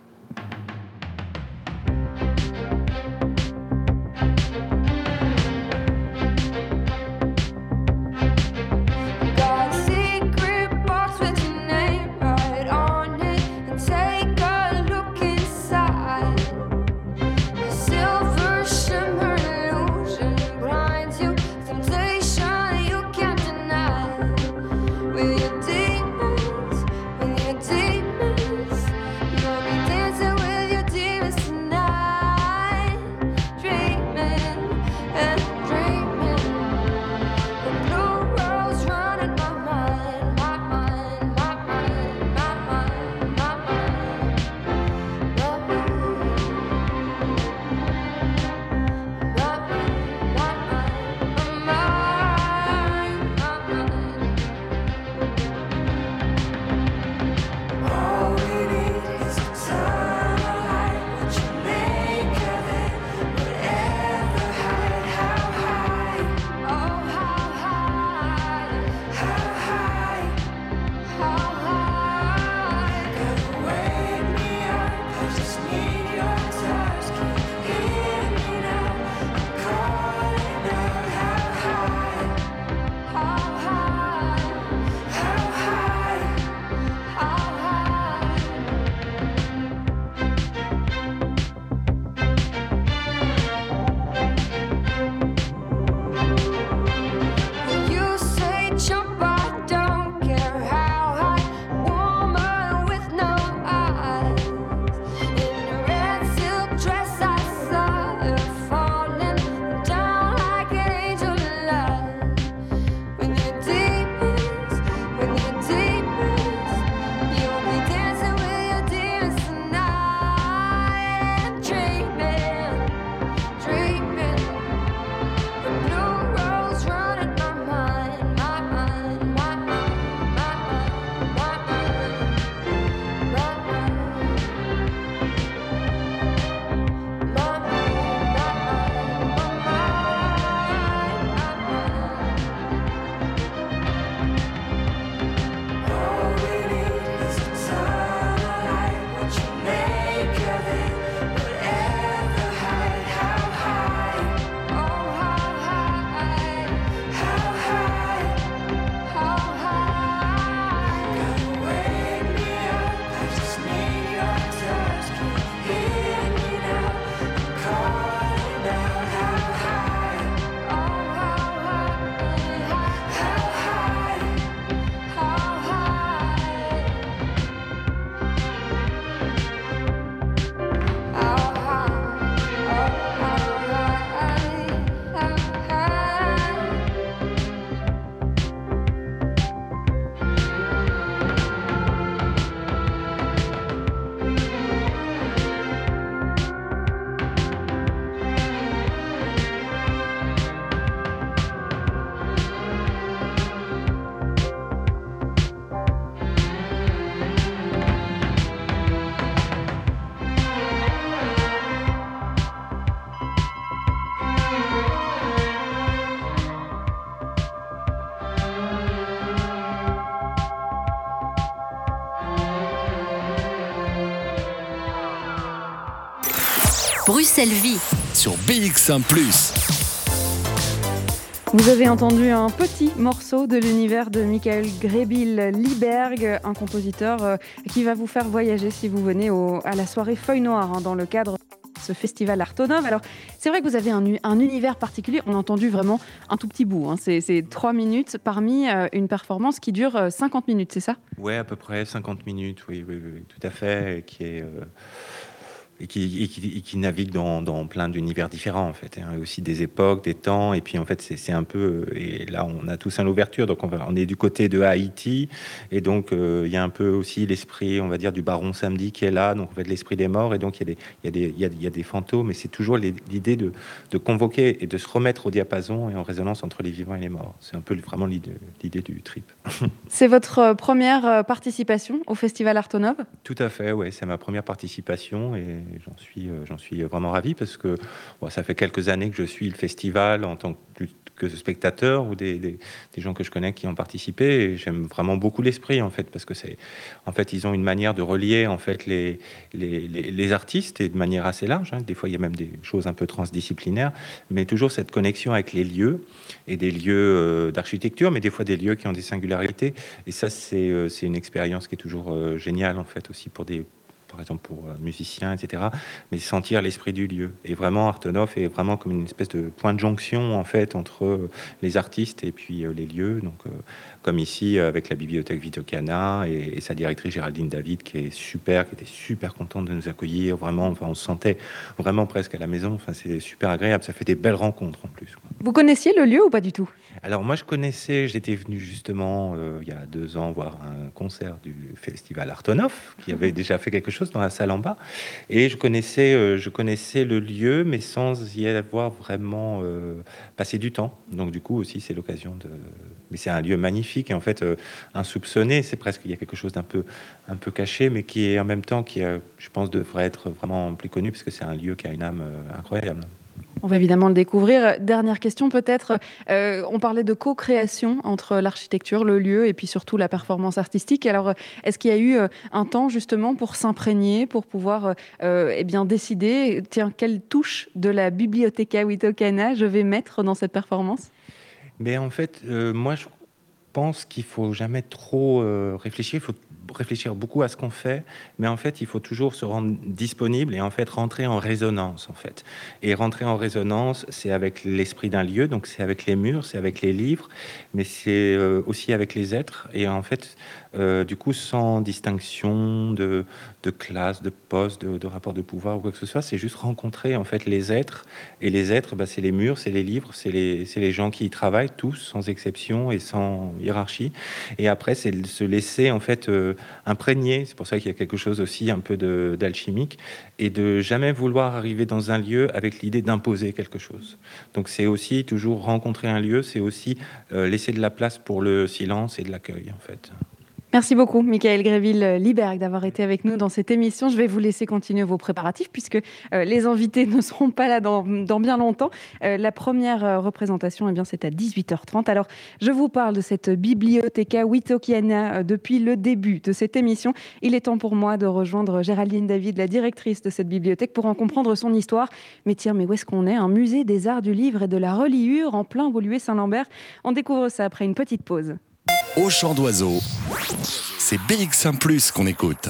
Speaker 7: Vie.
Speaker 3: sur BX1 ⁇
Speaker 1: Vous avez entendu un petit morceau de l'univers de Michael Grebil-Lieberg, un compositeur euh, qui va vous faire voyager si vous venez au- à la soirée Feuille Noire hein, dans le cadre de ce festival Artonov. Alors, c'est vrai que vous avez un, univers particulier. On a entendu vraiment un tout petit bout. hein. C'est trois minutes parmi euh, une performance qui dure euh, 50 minutes, c'est ça?
Speaker 4: Ouais, à peu près 50 minutes, oui, oui, oui, oui, tout à fait, qui est euh, et qui, et qui, et qui navigue dans, dans plein d'univers différents en fait, hein, et aussi des époques, des temps, et puis en fait c'est un peu euh, et là on a tous un ouverture, donc on, va, on est du côté de Haïti, et donc euh, il y a un peu aussi l'esprit, on va dire du Baron Samedi qui est là, donc en fait l'esprit des morts, et donc il y a des il y a des il y a, il y a des fantômes, et c'est toujours l'idée de, de convoquer et de se remettre au diapason et en résonance entre les vivants et les morts. C'est un peu vraiment l'idée du trip. *laughs*
Speaker 1: C'est votre euh, première participation au festival Artonov
Speaker 4: Tout à fait, ouais, c'est ma première participation et j'en suis, euh, j'en suis vraiment ravi parce que ça fait quelques années que je suis le festival en tant que, spectateur ou des, gens que je connais qui ont participé j'aime vraiment beaucoup l'esprit en fait parce que c'est, en fait, ils ont une manière de relier en fait les, artistes et de manière assez large. hein. Des fois, il y a même des choses un peu transdisciplinaires, mais toujours cette connexion avec les lieux et des lieux euh, d'architecture, mais des fois des lieux qui ont des singularités. Et ça, c'est euh, c'est une expérience qui est toujours géniale, en fait, aussi pour des par exemple pour euh, musiciens, etc. Mais sentir l'esprit du lieu. Et vraiment, Artenov est vraiment comme une espèce de point de jonction, en fait, entre euh, les artistes et puis euh, les lieux. Donc, comme ici, euh, avec la bibliothèque Vito Cana et, et sa directrice Géraldine David, qui est super, qui était super contente de nous accueillir. Vraiment, enfin, on se sentait vraiment presque à la maison. Enfin, c'est super agréable. Ça fait des belles rencontres, en plus.
Speaker 1: Vous connaissiez le lieu ou pas du tout?
Speaker 4: Alors moi je connaissais, j'étais venu justement euh, il y a deux ans voir un concert du festival Artonov qui avait déjà fait quelque chose dans la salle en bas et je connaissais, euh, je connaissais le lieu mais sans y avoir vraiment euh, passé du temps. Donc du coup aussi c'est l'occasion de... Mais c'est un lieu magnifique et en fait euh, insoupçonné, c'est presque il y a quelque chose d'un peu, un peu caché mais qui est en même temps qui euh, je pense devrait être vraiment plus connu parce que c'est un lieu qui a une âme euh, incroyable.
Speaker 1: On va évidemment le découvrir. Dernière question peut-être. On parlait de co-création entre l'architecture, le lieu et puis surtout la performance artistique. Alors, est-ce qu'il y a eu un temps justement pour s'imprégner, pour pouvoir eh bien décider, tiens, quelle touche de la Biblioteca Witokana je vais mettre dans cette performance?
Speaker 4: Mais en fait, euh, moi, je pense qu'il faut jamais trop euh, réfléchir. Il faut réfléchir beaucoup à ce qu'on fait, mais en fait, il faut toujours se rendre disponible et en fait rentrer en résonance, en fait. Et rentrer en résonance, c'est avec l'esprit d'un lieu, donc c'est avec les murs, c'est avec les livres, mais c'est euh, aussi avec les êtres. Et en fait, euh, du coup, sans distinction de, classe, de poste, de, rapport de pouvoir ou quoi que ce soit, c'est juste rencontrer en fait les êtres. Et les êtres, bah, c'est les murs, c'est les livres, c'est les, gens qui y travaillent, tous, sans exception et sans hiérarchie. Et après, c'est se laisser en fait euh, imprégner. C'est pour ça qu'il y a quelque chose aussi un peu d'alchimique et de jamais vouloir arriver dans un lieu avec l'idée d'imposer quelque chose. Donc c'est aussi toujours rencontrer un lieu, c'est aussi euh, laisser de la place pour le silence et de l'accueil en fait.
Speaker 1: Merci beaucoup, Michael Gréville-Liberg, d'avoir été avec nous dans cette émission. Je vais vous laisser continuer vos préparatifs puisque euh, les invités *laughs* ne seront pas là dans, bien longtemps. Euh, la première euh, représentation, eh c'est à 18h30. Alors, je vous parle de cette Biblioteca Witokiana depuis le début de cette émission. Il est temps pour moi de rejoindre Géraldine David, la directrice de cette bibliothèque, pour en comprendre son histoire. Mais tiens, mais où est-ce qu'on est? Un musée des arts du livre et de la reliure en plein Woluwe Saint-Lambert. On découvre ça après une petite pause.
Speaker 3: Au chant d'oiseau, c'est BX1 ⁇ qu'on écoute.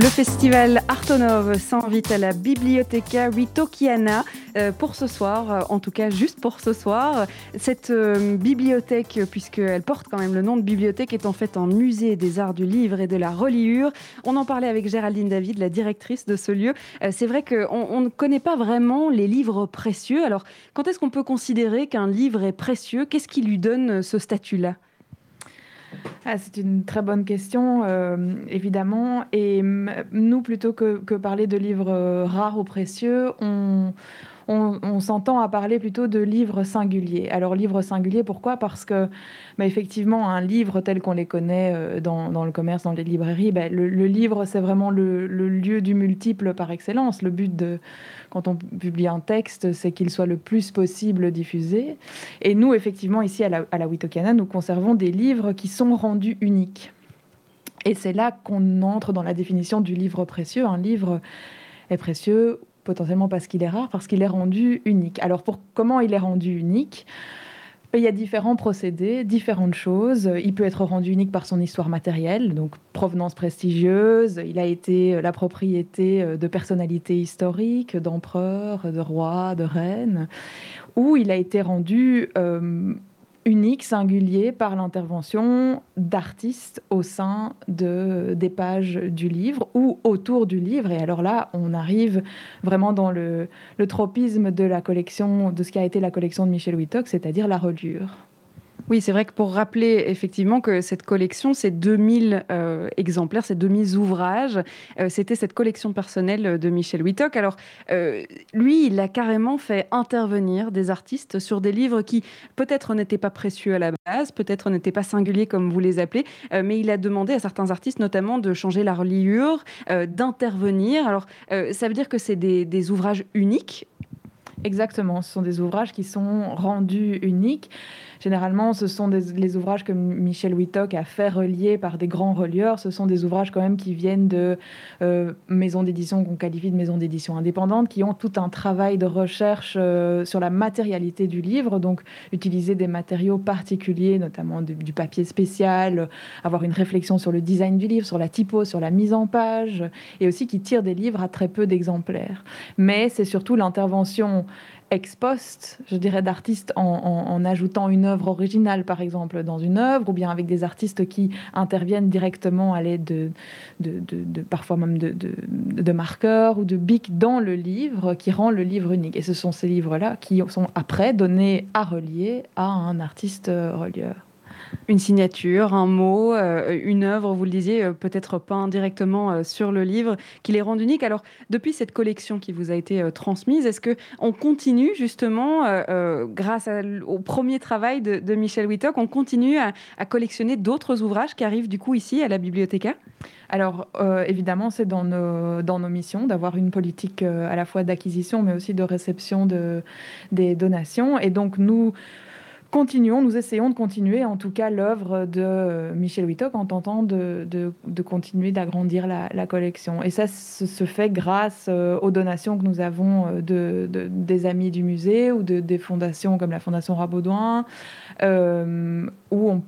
Speaker 1: Le festival Artonov s'invite à la Biblioteca Ritokiana euh, pour ce soir, euh, en tout cas juste pour ce soir. Cette euh, bibliothèque, puisqu'elle porte quand même le nom de bibliothèque, est en fait un musée des arts du livre et de la reliure. On en parlait avec Géraldine David, la directrice de ce lieu. C'est vrai qu'on on ne connaît pas vraiment les livres précieux. Alors, quand est-ce qu'on peut considérer qu'un livre est précieux? Qu'est-ce qui lui donne ce statut-là?
Speaker 7: Ah, c'est une très bonne question, euh, évidemment. Et nous, plutôt que, parler de livres euh, rares ou précieux, on, s'entend à parler plutôt de livres singuliers. Alors, livres singuliers, pourquoi? Parce que, bah, effectivement, un livre tel qu'on les connaît euh, dans, le commerce, dans les librairies, bah, le, livre, c'est vraiment le lieu du multiple par excellence. Le but de, quand on publie un texte, c'est qu'il soit le plus possible diffusé. Et nous, effectivement, ici à la, à nous conservons des livres qui sont rendus uniques. Et c'est là qu'on entre dans la définition du livre précieux. Un livre est précieux potentiellement parce qu'il est rare, parce qu'il est rendu unique. Alors pour comment il est rendu unique? Il y a différents procédés, différentes choses. Il peut être rendu unique par son histoire matérielle, donc provenance prestigieuse. Il a été la propriété de personnalités historiques, d'empereurs, de rois, de reines. Ou il a été rendu euh, unique, singulier, par l'intervention d'artistes au sein de, des pages du livre ou autour du livre. Et alors là, on arrive vraiment dans le, tropisme de la collection, de ce qui a été la collection de Michel Wittock, c'est-à-dire la reliure.
Speaker 1: Oui, c'est vrai que pour rappeler effectivement que cette collection, c'est 2000 euh, exemplaires, c'est 2000 ouvrages. Euh, C'était cette collection personnelle de Michel Wittock. Alors, euh, lui, il a carrément fait intervenir des artistes sur des livres qui peut-être n'étaient pas précieux à la base, peut-être n'étaient pas singuliers comme vous les appelez, euh, mais il a demandé à certains artistes notamment de changer la reliure, d'intervenir. Alors, ça veut dire que c'est des ouvrages uniques
Speaker 7: Exactement, ce sont des ouvrages qui sont rendus uniques. Généralement, ce sont des, ouvrages que Michel Wittock a fait relier par des grands relieurs. Ce sont des ouvrages quand même qui viennent de euh, maisons d'édition qu'on qualifie de maisons d'édition indépendantes, qui ont tout un travail de recherche euh, sur la matérialité du livre, donc utiliser des matériaux particuliers, notamment du, papier spécial, avoir une réflexion sur le design du livre, sur la typo, sur la mise en page, et aussi qui tirent des livres à très peu d'exemplaires. Mais c'est surtout l'intervention ex post, je dirais, d'artistes en, en- ajoutant une œuvre originale, par exemple, dans une œuvre, ou bien avec des artistes qui interviennent directement à l'aide de, de, de- parfois même de marqueurs ou de bics dans le livre, qui rend le livre unique. Et ce sont ces livres-là qui sont après donnés à relier à un artiste euh, relieur.
Speaker 1: Une signature, un mot, euh, une œuvre, vous le disiez, euh, peut-être peint directement euh, sur le livre, qui les rend uniques. Alors, depuis cette collection qui vous a été transmise, est-ce que on continue justement, grâce au premier travail de, Michel Wittock, on continue à, collectionner d'autres ouvrages qui arrivent du coup ici à la Bibliothéca
Speaker 7: Alors, évidemment, c'est dans nos, dans nos missions d'avoir une politique à la fois d'acquisition, mais aussi de réception de, des donations. Et donc, nous continuons, nous essayons de continuer, en tout cas, l'œuvre de Michel Wittock en tentant de, continuer d'agrandir la, collection. Et ça ce se fait grâce euh, aux donations que nous avons euh, de, de- des amis du musée ou de, des fondations comme la Fondation Rabaudouin, euh, où on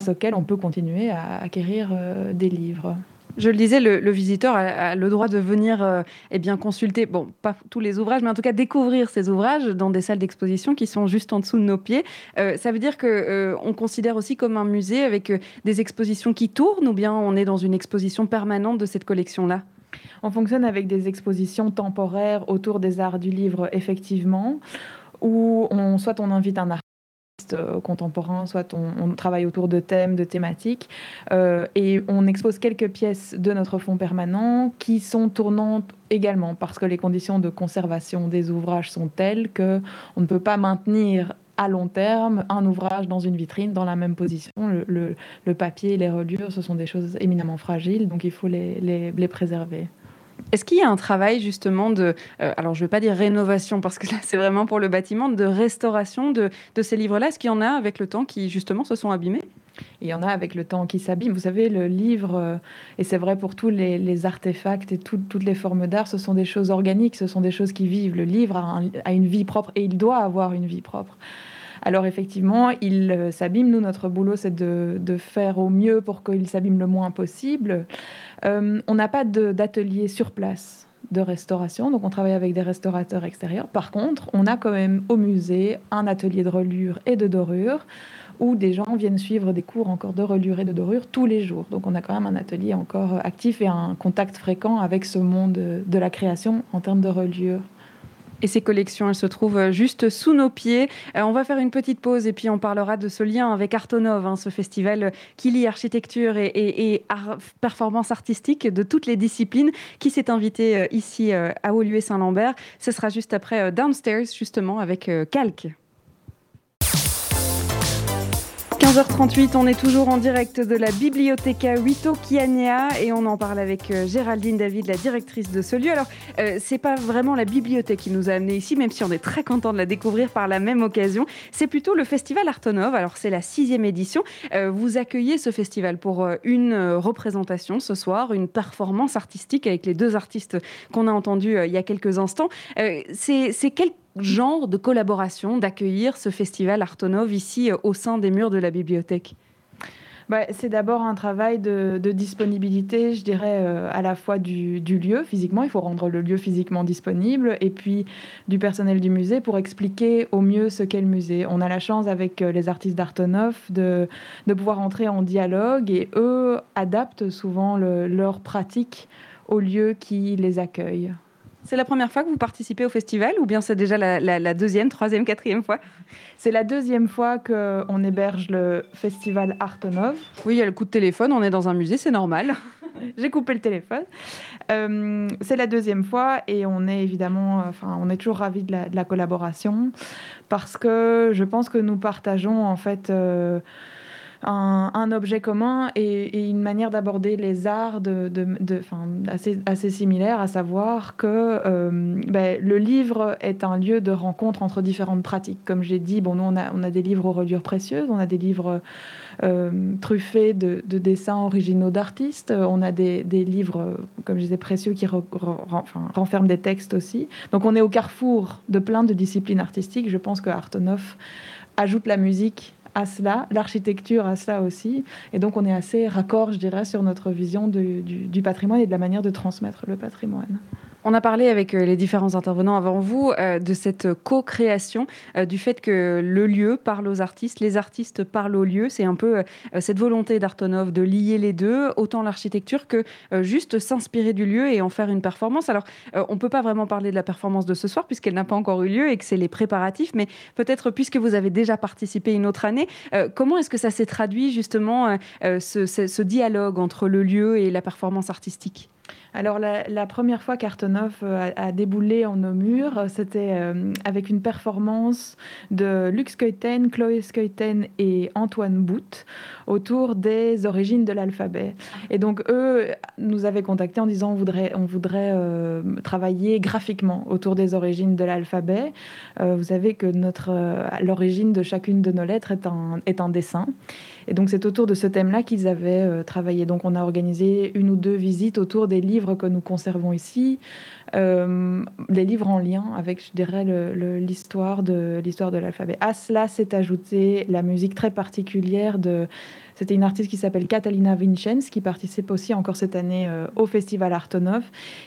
Speaker 7: grâce auquel on peut continuer à acquérir des livres.
Speaker 1: Je le disais, le, visiteur a, a le droit de venir euh, eh bien, consulter, bon, pas tous les ouvrages, mais en tout cas découvrir ces ouvrages dans des salles d'exposition qui sont juste en dessous de nos pieds. Euh, ça veut dire que euh, on considère aussi comme un musée avec euh, des expositions qui tournent ou bien on est dans une exposition permanente de cette collection-là?
Speaker 7: On fonctionne avec des expositions temporaires autour des arts du livre, effectivement, où on, soit on invite un artiste euh, contemporain, soit on, travaille autour de thèmes, de thématiques, euh, et on expose quelques pièces de notre fonds permanent qui sont tournantes également, parce que les conditions de conservation des ouvrages sont telles que on ne peut pas maintenir à long terme un ouvrage dans une vitrine dans la même position. Le, papier, les reliures, ce sont des choses éminemment fragiles, donc il faut les préserver.
Speaker 1: Est-ce qu'il y a un travail justement de, euh, alors je ne vais pas dire rénovation parce que là c'est vraiment pour le bâtiment, de restauration de, de ces livres-là? Est-ce qu'il y en a avec le temps qui justement se sont abîmés?
Speaker 7: Il y en a avec le temps qui s'abîment. Vous savez, le livre, euh, et c'est vrai pour tous les, artefacts et tout- toutes les formes d'art, ce sont des choses organiques, ce sont des choses qui vivent. Le livre a une vie propre et il doit avoir une vie propre. Alors effectivement, il euh, s'abîme. Nous, notre boulot, c'est de, faire au mieux pour qu'il s'abîme le moins possible. Euh, on n'a pas d'atelier sur place de restauration, donc on travaille avec des restaurateurs extérieurs. Par contre, on a quand même au musée un atelier de relure et de dorure où des gens viennent suivre des cours encore de relure et de dorure tous les jours. Donc on a quand même un atelier encore actif et un contact fréquent avec ce monde de la création en termes de relure.
Speaker 1: Et ces collections, elles se trouvent euh, juste sous nos pieds. Euh, on va faire une petite pause et puis on parlera de ce lien avec Artonov, hein, ce festival euh, qui lie architecture et, et- et performance artistique de toutes les disciplines, qui s'est invité ici à Olieu Saint-Lambert. Ce sera juste après Downstairs, justement, avec Calque. 15h38, on est toujours en direct de la Biblioteca Huito Kiania et on en parle avec euh, Géraldine David, la directrice de ce lieu. Alors, euh, c'est pas vraiment la bibliothèque qui nous a amenés ici, même si on est très content de la découvrir par la même occasion. C'est plutôt le festival Artonov. Alors, c'est la sixième édition. Euh, vous accueillez ce festival pour une représentation ce soir, une performance artistique avec les deux artistes qu'on a entendus il y a quelques instants. C'est quel genre de collaboration d'accueillir ce festival Artonov ici euh, au sein des murs de la bibliothèque?
Speaker 7: Bah, c'est d'abord un travail de, disponibilité, je dirais, euh, à la fois du, lieu physiquement, il faut rendre le lieu physiquement disponible, et puis du personnel du musée pour expliquer au mieux ce qu'est le musée. On a la chance avec euh, les artistes d'Artonov de, pouvoir entrer en dialogue, et eux adaptent souvent le- leur pratique au lieu qui les accueille.
Speaker 1: C'est la première fois que vous participez au festival ou bien c'est déjà la, la- la deuxième, troisième, quatrième fois?
Speaker 7: C'est la deuxième fois qu'on héberge le festival Artonov.
Speaker 1: Oui, il y a le coup de téléphone, on est dans un musée, c'est normal. *laughs*
Speaker 7: J'ai coupé le téléphone. Euh, c'est la deuxième fois et on est évidemment, euh, enfin, on est toujours ravis de la, de la collaboration parce que je pense que nous partageons en fait euh, un, objet commun et, une manière d'aborder les arts de, assez, assez similaire, à savoir que euh, ben, le livre est un lieu de rencontre entre différentes pratiques. Comme j'ai dit, bon, nous on a, on a des livres aux reliures précieuses, on a des livres euh, truffés de, de dessins originaux d'artistes, on a des, des livres, euh, comme je disais, précieux qui renferment des textes aussi. Donc on est au carrefour de plein de disciplines artistiques. Je pense que Artonov ajoute la musique à cela, l'architecture à cela aussi. Et donc on est assez raccord, je dirais, sur notre vision du, du patrimoine et de la manière de transmettre le patrimoine.
Speaker 1: On a parlé avec euh, les différents intervenants avant vous euh, de cette co-création, euh, du fait que le lieu parle aux artistes, les artistes parlent au lieu. C'est un peu cette volonté d'Artonov de lier les deux, autant l'architecture que juste s'inspirer du lieu et en faire une performance. Alors, on ne peut pas vraiment parler de la performance de ce soir puisqu'elle n'a pas encore eu lieu et que c'est les préparatifs, mais peut-être puisque vous avez déjà participé une autre année, comment est-ce que ça s'est traduit justement ce dialogue entre le lieu et la performance artistique?
Speaker 7: Alors la, la première fois qu'Artonov euh, a, a déboulé en nos murs, euh, c'était euh, avec une performance de Lux Keuten, Chloé Skeuten et Antoine Bout autour des origines de l'alphabet. Et donc eux nous avaient contactés en disant on voudrait, on voudrait euh, travailler graphiquement autour des origines de l'alphabet. Euh, vous savez que notre l'origine de chacune de nos lettres est un, est un dessin. Et donc c'est autour de ce thème-là qu'ils avaient euh, travaillé. Donc on a organisé une ou deux visites autour des livres que nous conservons ici, euh, les livres en lien avec, je dirais, l'histoire de l'histoire de l'alphabet. À cela s'est ajoutée la musique très particulière de. C'était une artiste qui s'appelle Catalina Vincenz, qui participe aussi encore cette année euh, au festival Artonov,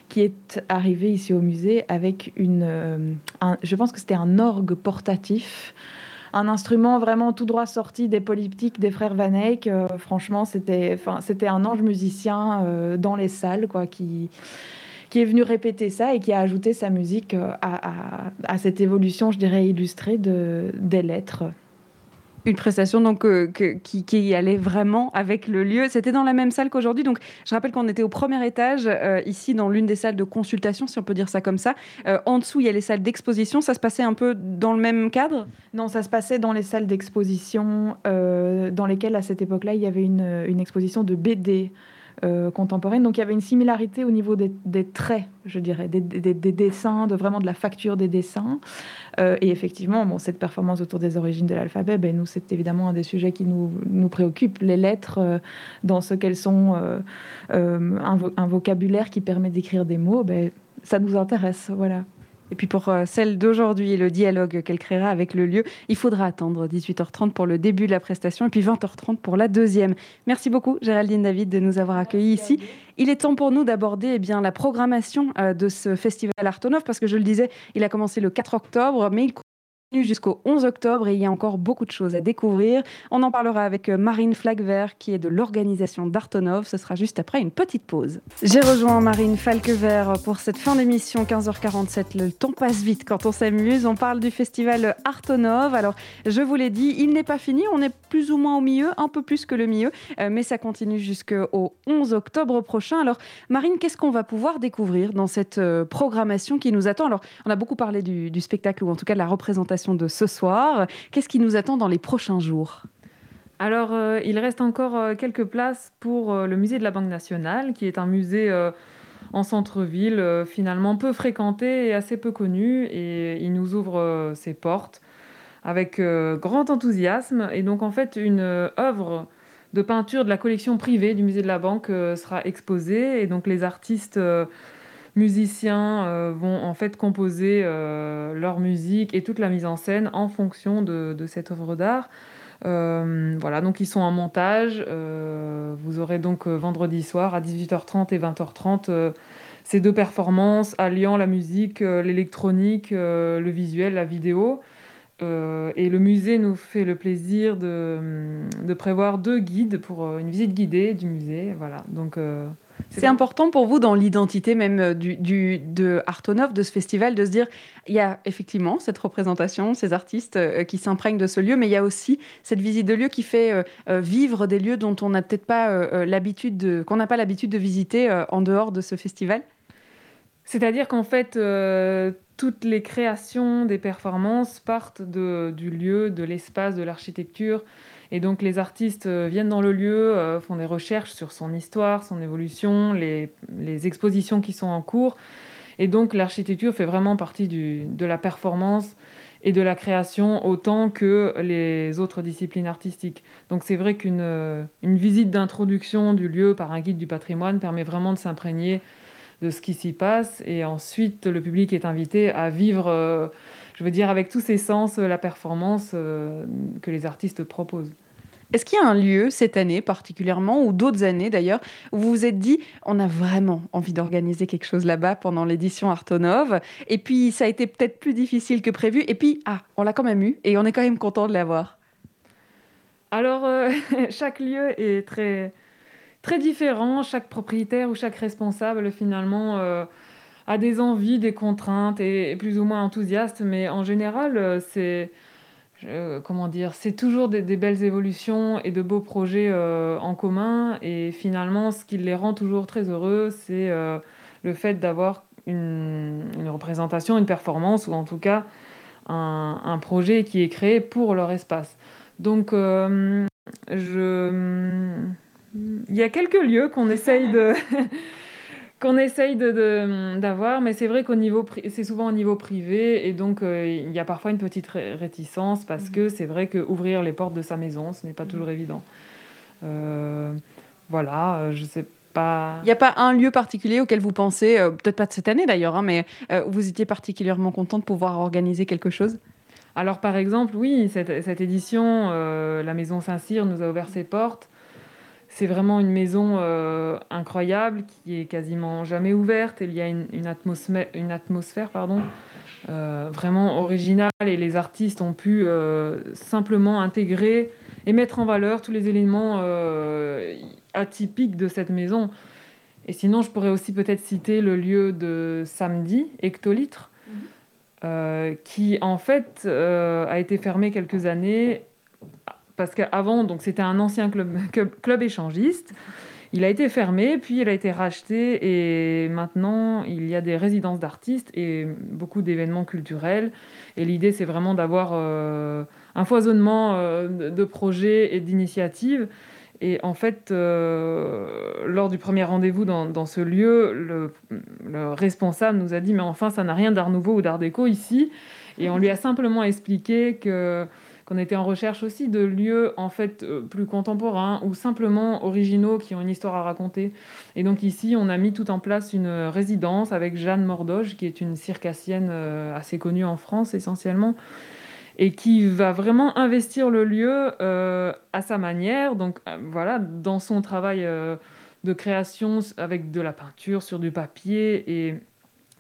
Speaker 7: qui est arrivée ici au musée avec une. euh, un- je pense que c'était un orgue portatif un instrument vraiment tout droit sorti des politiques des frères Van Eyck. Euh, franchement, c'était, un ange musicien euh, dans les salles, quoi, qui qui est venu répéter ça et qui a ajouté sa musique euh, à, cette évolution, je dirais, illustrée de, des lettres.
Speaker 1: Une prestation donc euh, qui, allait vraiment avec le lieu. C'était dans la même salle qu'aujourd'hui. Donc, je rappelle qu'on était au premier étage, euh, ici dans l'une des salles de consultation, si on peut dire ça comme ça. Euh, en dessous, il y a les salles d'exposition. Ça se passait un peu dans le même cadre?
Speaker 7: Non, ça se passait dans les salles d'exposition dans lesquelles, à cette époque-là, il y avait une exposition de BD euh, contemporaine. Donc, il y avait une similarité au niveau des, traits, je dirais, des, des- des dessins, de vraiment de la facture des dessins. Euh, et effectivement, bon, cette performance autour des origines de l'alphabet, ben, nous, c'est évidemment un des sujets qui nous, nous préoccupe. Les lettres, euh, dans ce qu'elles sont, un vocabulaire qui permet d'écrire des mots, ben, ça nous intéresse. Voilà.
Speaker 1: Et puis pour euh, celle d'aujourd'hui, le dialogue qu'elle créera avec le lieu, il faudra attendre 18h30 pour le début de la prestation et puis 20h30 pour la deuxième. Merci beaucoup Géraldine David de nous avoir accueillis ici. Il est temps pour nous d'aborder eh bien la programmation euh, de ce festival Artonov parce que je le disais, il a commencé le 4 octobre, mais il jusqu'au 11 octobre et il y a encore beaucoup de choses à découvrir. On en parlera avec euh, Marine Flagvert qui est de l'organisation d'Artonov. Ce sera juste après une petite pause. J'ai rejoint Marine Falquevert pour cette fin d'émission 15h47. Le temps passe vite quand on s'amuse. On parle du festival Artonov. Alors, je vous l'ai dit, il n'est pas fini. On est plus ou moins au milieu, un peu plus que le milieu, euh, mais ça continue jusqu'au 11 octobre prochain. Alors, Marine, qu'est-ce qu'on va pouvoir découvrir dans cette euh, programmation qui nous attend? Alors, on a beaucoup parlé du, du spectacle ou en tout cas de la représentation de ce soir. Qu'est-ce qui nous attend dans les prochains jours?
Speaker 8: Alors, euh, il reste encore euh, quelques places pour euh, le musée de la Banque nationale, qui est un musée en centre-ville, finalement peu fréquenté et assez peu connu. Et il nous ouvre ses portes avec grand enthousiasme. Et donc, en fait, une œuvre de peinture de la collection privée du musée de la Banque sera exposée. Et donc, les artistes musiciens euh, vont en fait composer euh, leur musique et toute la mise en scène en fonction de, cette œuvre d'art. Euh, voilà, donc ils sont en montage. Vous aurez donc vendredi soir à 18h30 et 20h30 euh, ces deux performances alliant la musique, l'électronique, le visuel, la vidéo. Et le musée nous fait le plaisir de, prévoir deux guides pour une visite guidée du musée. Voilà, donc
Speaker 1: C'est important pour vous dans l'identité même euh, du, du- de Artonov, de ce festival, de se dire, il y a effectivement cette représentation, ces artistes euh, qui s'imprègnent de ce lieu, mais il y a aussi cette visite de lieu qui fait euh, vivre des lieux dont on n'a peut-être pas euh, l'habitude de, qu'on n'a pas l'habitude de visiter en dehors de ce festival.
Speaker 8: C'est-à-dire qu'en fait, toutes les créations des performances partent de- du lieu, de l'espace, de l'architecture. Et donc les artistes euh, viennent dans le lieu, euh, font des recherches sur son histoire, son évolution, les, les expositions qui sont en cours. Et donc l'architecture fait vraiment partie de la performance et de la création autant que les autres disciplines artistiques. Donc c'est vrai qu'une euh, une visite d'introduction du lieu par un guide du patrimoine permet vraiment de s'imprégner de ce qui s'y passe. Et ensuite, le public est invité à vivre, je veux dire, avec tous ses sens, la performance que les artistes proposent.
Speaker 1: Est-ce qu'il y a un lieu cette année particulièrement, ou d'autres années d'ailleurs, où vous vous êtes dit, on a vraiment envie d'organiser quelque chose là-bas pendant l'édition Artonov, et puis ça a été peut-être plus difficile que prévu, et puis, ah, on l'a quand même eu, et on est quand même content de l'avoir.
Speaker 8: Alors, euh, *laughs* chaque lieu est très, très différent. Chaque propriétaire ou chaque responsable, finalement, euh, a des envies, des contraintes et plus ou moins enthousiaste. Mais en général, euh, c'est comment dire, c'est toujours des, belles évolutions et de beaux projets euh, en commun. Et finalement, ce qui les rend toujours très heureux, c'est euh, le fait d'avoir une, représentation, une performance, ou en tout cas un, un projet qui est créé pour leur espace. Donc, euh, je... il y a quelques lieux qu'on essaye de... *laughs* qu'on essaye de- de- d'avoir, mais c'est vrai qu'au niveau, c'est souvent au niveau privé, et donc euh, il y a parfois une petite ré- réticence parce que c'est vrai que ouvrir les portes de sa maison, ce n'est pas toujours évident. Euh, voilà, euh, je sais pas.
Speaker 1: Il n'y a pas un lieu particulier auquel vous pensez, euh, peut-être pas de cette année d'ailleurs, hein, mais où vous étiez particulièrement content de pouvoir organiser quelque chose?
Speaker 8: Alors, par exemple, oui, cette, cette édition, la Maison Saint-Cyr nous a ouvert ses portes. C'est vraiment une maison euh, incroyable qui est quasiment jamais ouverte. Il y a une, une atmosphère, une atmosphère pardon, euh, vraiment originale et les artistes ont pu euh, simplement intégrer et mettre en valeur tous les éléments atypiques de cette maison. Et sinon, je pourrais aussi peut-être citer le lieu de samedi, Hectolitre, euh, qui en fait a été fermé quelques années parce qu'avant, donc c'était un ancien *laughs* club, échangiste. Il a été fermé, puis il a été racheté et maintenant il y a des résidences d'artistes et beaucoup d'événements culturels. Et l'idée, c'est vraiment d'avoir euh, un foisonnement euh, de- projets et d'initiatives. Et en fait, euh, lors du premier rendez-vous dans, dans ce lieu, le, le responsable nous a dit Mais enfin, ça n'a rien d'art nouveau ou d'art déco ici. Et on lui a simplement expliqué que qu'on était en recherche aussi de lieux en fait euh, plus contemporains ou simplement originaux qui ont une histoire à raconter. Et donc ici, on a mis tout en place une résidence avec Jeanne Mordoge, qui est une circassienne euh, assez connue en France essentiellement, et qui va vraiment investir le lieu euh, à sa manière. Donc voilà, dans son travail de création avec de la peinture sur du papier et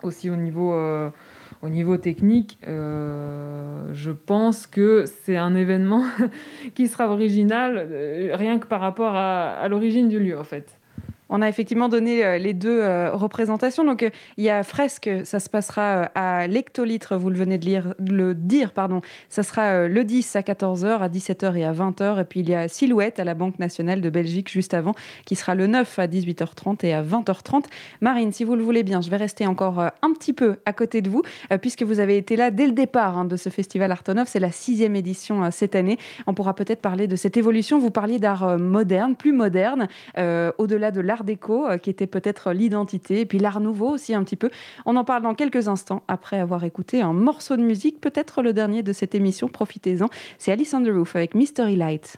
Speaker 8: aussi au niveau au niveau technique, euh, je pense que c'est un événement *laughs* qui sera original euh, rien que par rapport à, à l'origine du lieu en fait.
Speaker 1: On a effectivement donné euh, les deux euh, représentations. Donc, euh, il y a Fresque, ça se passera à l'hectolitre, vous le venez de lire, le dire, pardon. Ça sera le 10 à 14h, à 17h et à 20h. Et puis, il y a Silhouette à la Banque nationale de Belgique juste avant, qui sera le 9 à 18h30 et à 20h30. Marine, si vous le voulez bien, je vais rester encore un petit peu à côté de vous, puisque vous avez été là dès le départ hein, de ce festival Artonov. C'est la sixième édition cette année. On pourra peut-être parler de cette évolution. Vous parliez d'art moderne, plus moderne, au-delà de l'art déco, euh, qui était peut-être l'identité, et puis l'art nouveau aussi un petit peu. On en parle dans quelques instants, après avoir écouté un morceau de musique, peut-être le dernier de cette émission. Profitez-en. C'est Alice on the Roof avec Mystery Light.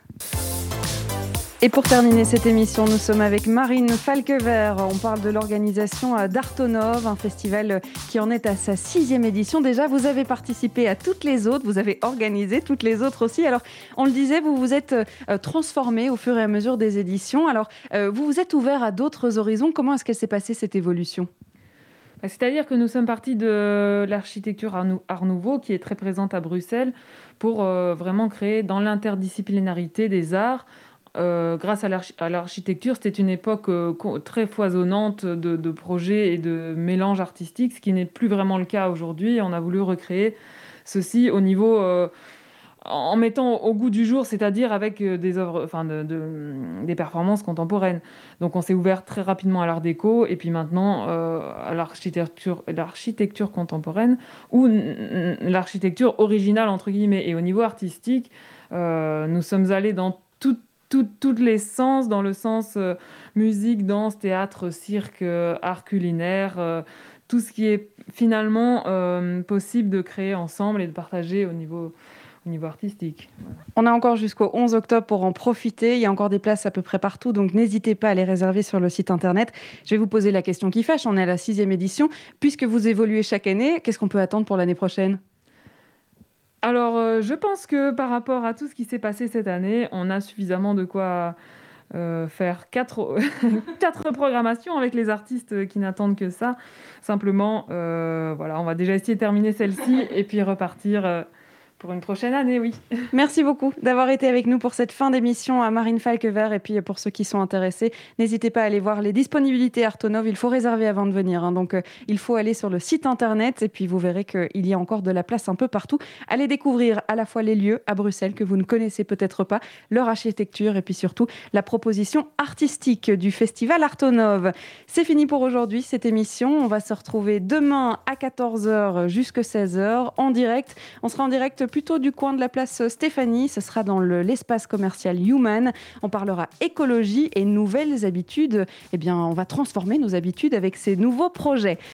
Speaker 1: Et pour terminer cette émission, nous sommes avec Marine Falquevert. On parle de l'organisation euh, d'Artonov, un festival euh, qui en est à sa sixième édition. Déjà, vous avez participé à toutes les autres, vous avez organisé toutes les autres aussi. Alors, on le disait, vous vous êtes euh, transformé au fur et à mesure des éditions. Alors, vous vous êtes ouvert à d'autres horizons. Comment est-ce qu'elle s'est passée cette évolution?
Speaker 8: Bah, C'est-à-dire que nous sommes partis de l'architecture Art, Nou- Art Nouveau, qui est très présente à Bruxelles, pour vraiment créer dans l'interdisciplinarité des arts. Euh, grâce à l'archi- à l'architecture, c'était une époque euh, très foisonnante de, projets et de mélanges artistiques, ce qui n'est plus vraiment le cas aujourd'hui. On a voulu recréer ceci au niveau, euh, en mettant au goût du jour, c'est-à-dire avec des œuvres, enfin, de- de- des performances contemporaines. Donc on s'est ouvert très rapidement à l'art déco et puis maintenant à l'architecture, l'architecture contemporaine ou l'architecture originale entre guillemets. Et au niveau artistique, nous sommes allés dans tout, tout- toutes les sens, dans le sens euh, musique, danse, théâtre, cirque, euh, art culinaire, euh, tout ce qui est finalement euh, possible de créer ensemble et de partager au niveau artistique.
Speaker 1: On a encore jusqu'au 11 octobre pour en profiter. Il y a encore des places à peu près partout, donc n'hésitez pas à les réserver sur le site internet. Je vais vous poser la question qui fâche. On est à la sixième édition. Puisque vous évoluez chaque année, qu'est-ce qu'on peut attendre pour l'année prochaine?
Speaker 8: Alors, euh, je pense que par rapport à tout ce qui s'est passé cette année, on a suffisamment de quoi euh, faire quatre, *laughs* programmations avec les artistes qui n'attendent que ça. Simplement, euh, voilà, on va déjà essayer de terminer celle-ci et puis repartir pour une prochaine année, oui. *laughs*
Speaker 1: Merci beaucoup d'avoir été avec nous pour cette fin d'émission à Marine Falquevert. Et puis pour ceux qui sont intéressés, n'hésitez pas à aller voir les disponibilités Artonov. Il faut réserver avant de venir. hein. Donc euh, il faut aller sur le site internet et puis vous verrez qu'il y a encore de la place un peu partout. Allez découvrir à la fois les lieux à Bruxelles que vous ne connaissez peut-être pas, leur architecture et puis surtout la proposition artistique du festival Artonov. C'est fini pour aujourd'hui cette émission. On va se retrouver demain à 14h jusqu'à 16h en direct. On sera en direct plutôt du coin de la place Stéphanie. Ce sera dans le- l'espace commercial Human. On parlera écologie et nouvelles habitudes. Eh bien, on va transformer nos habitudes avec ces nouveaux projets.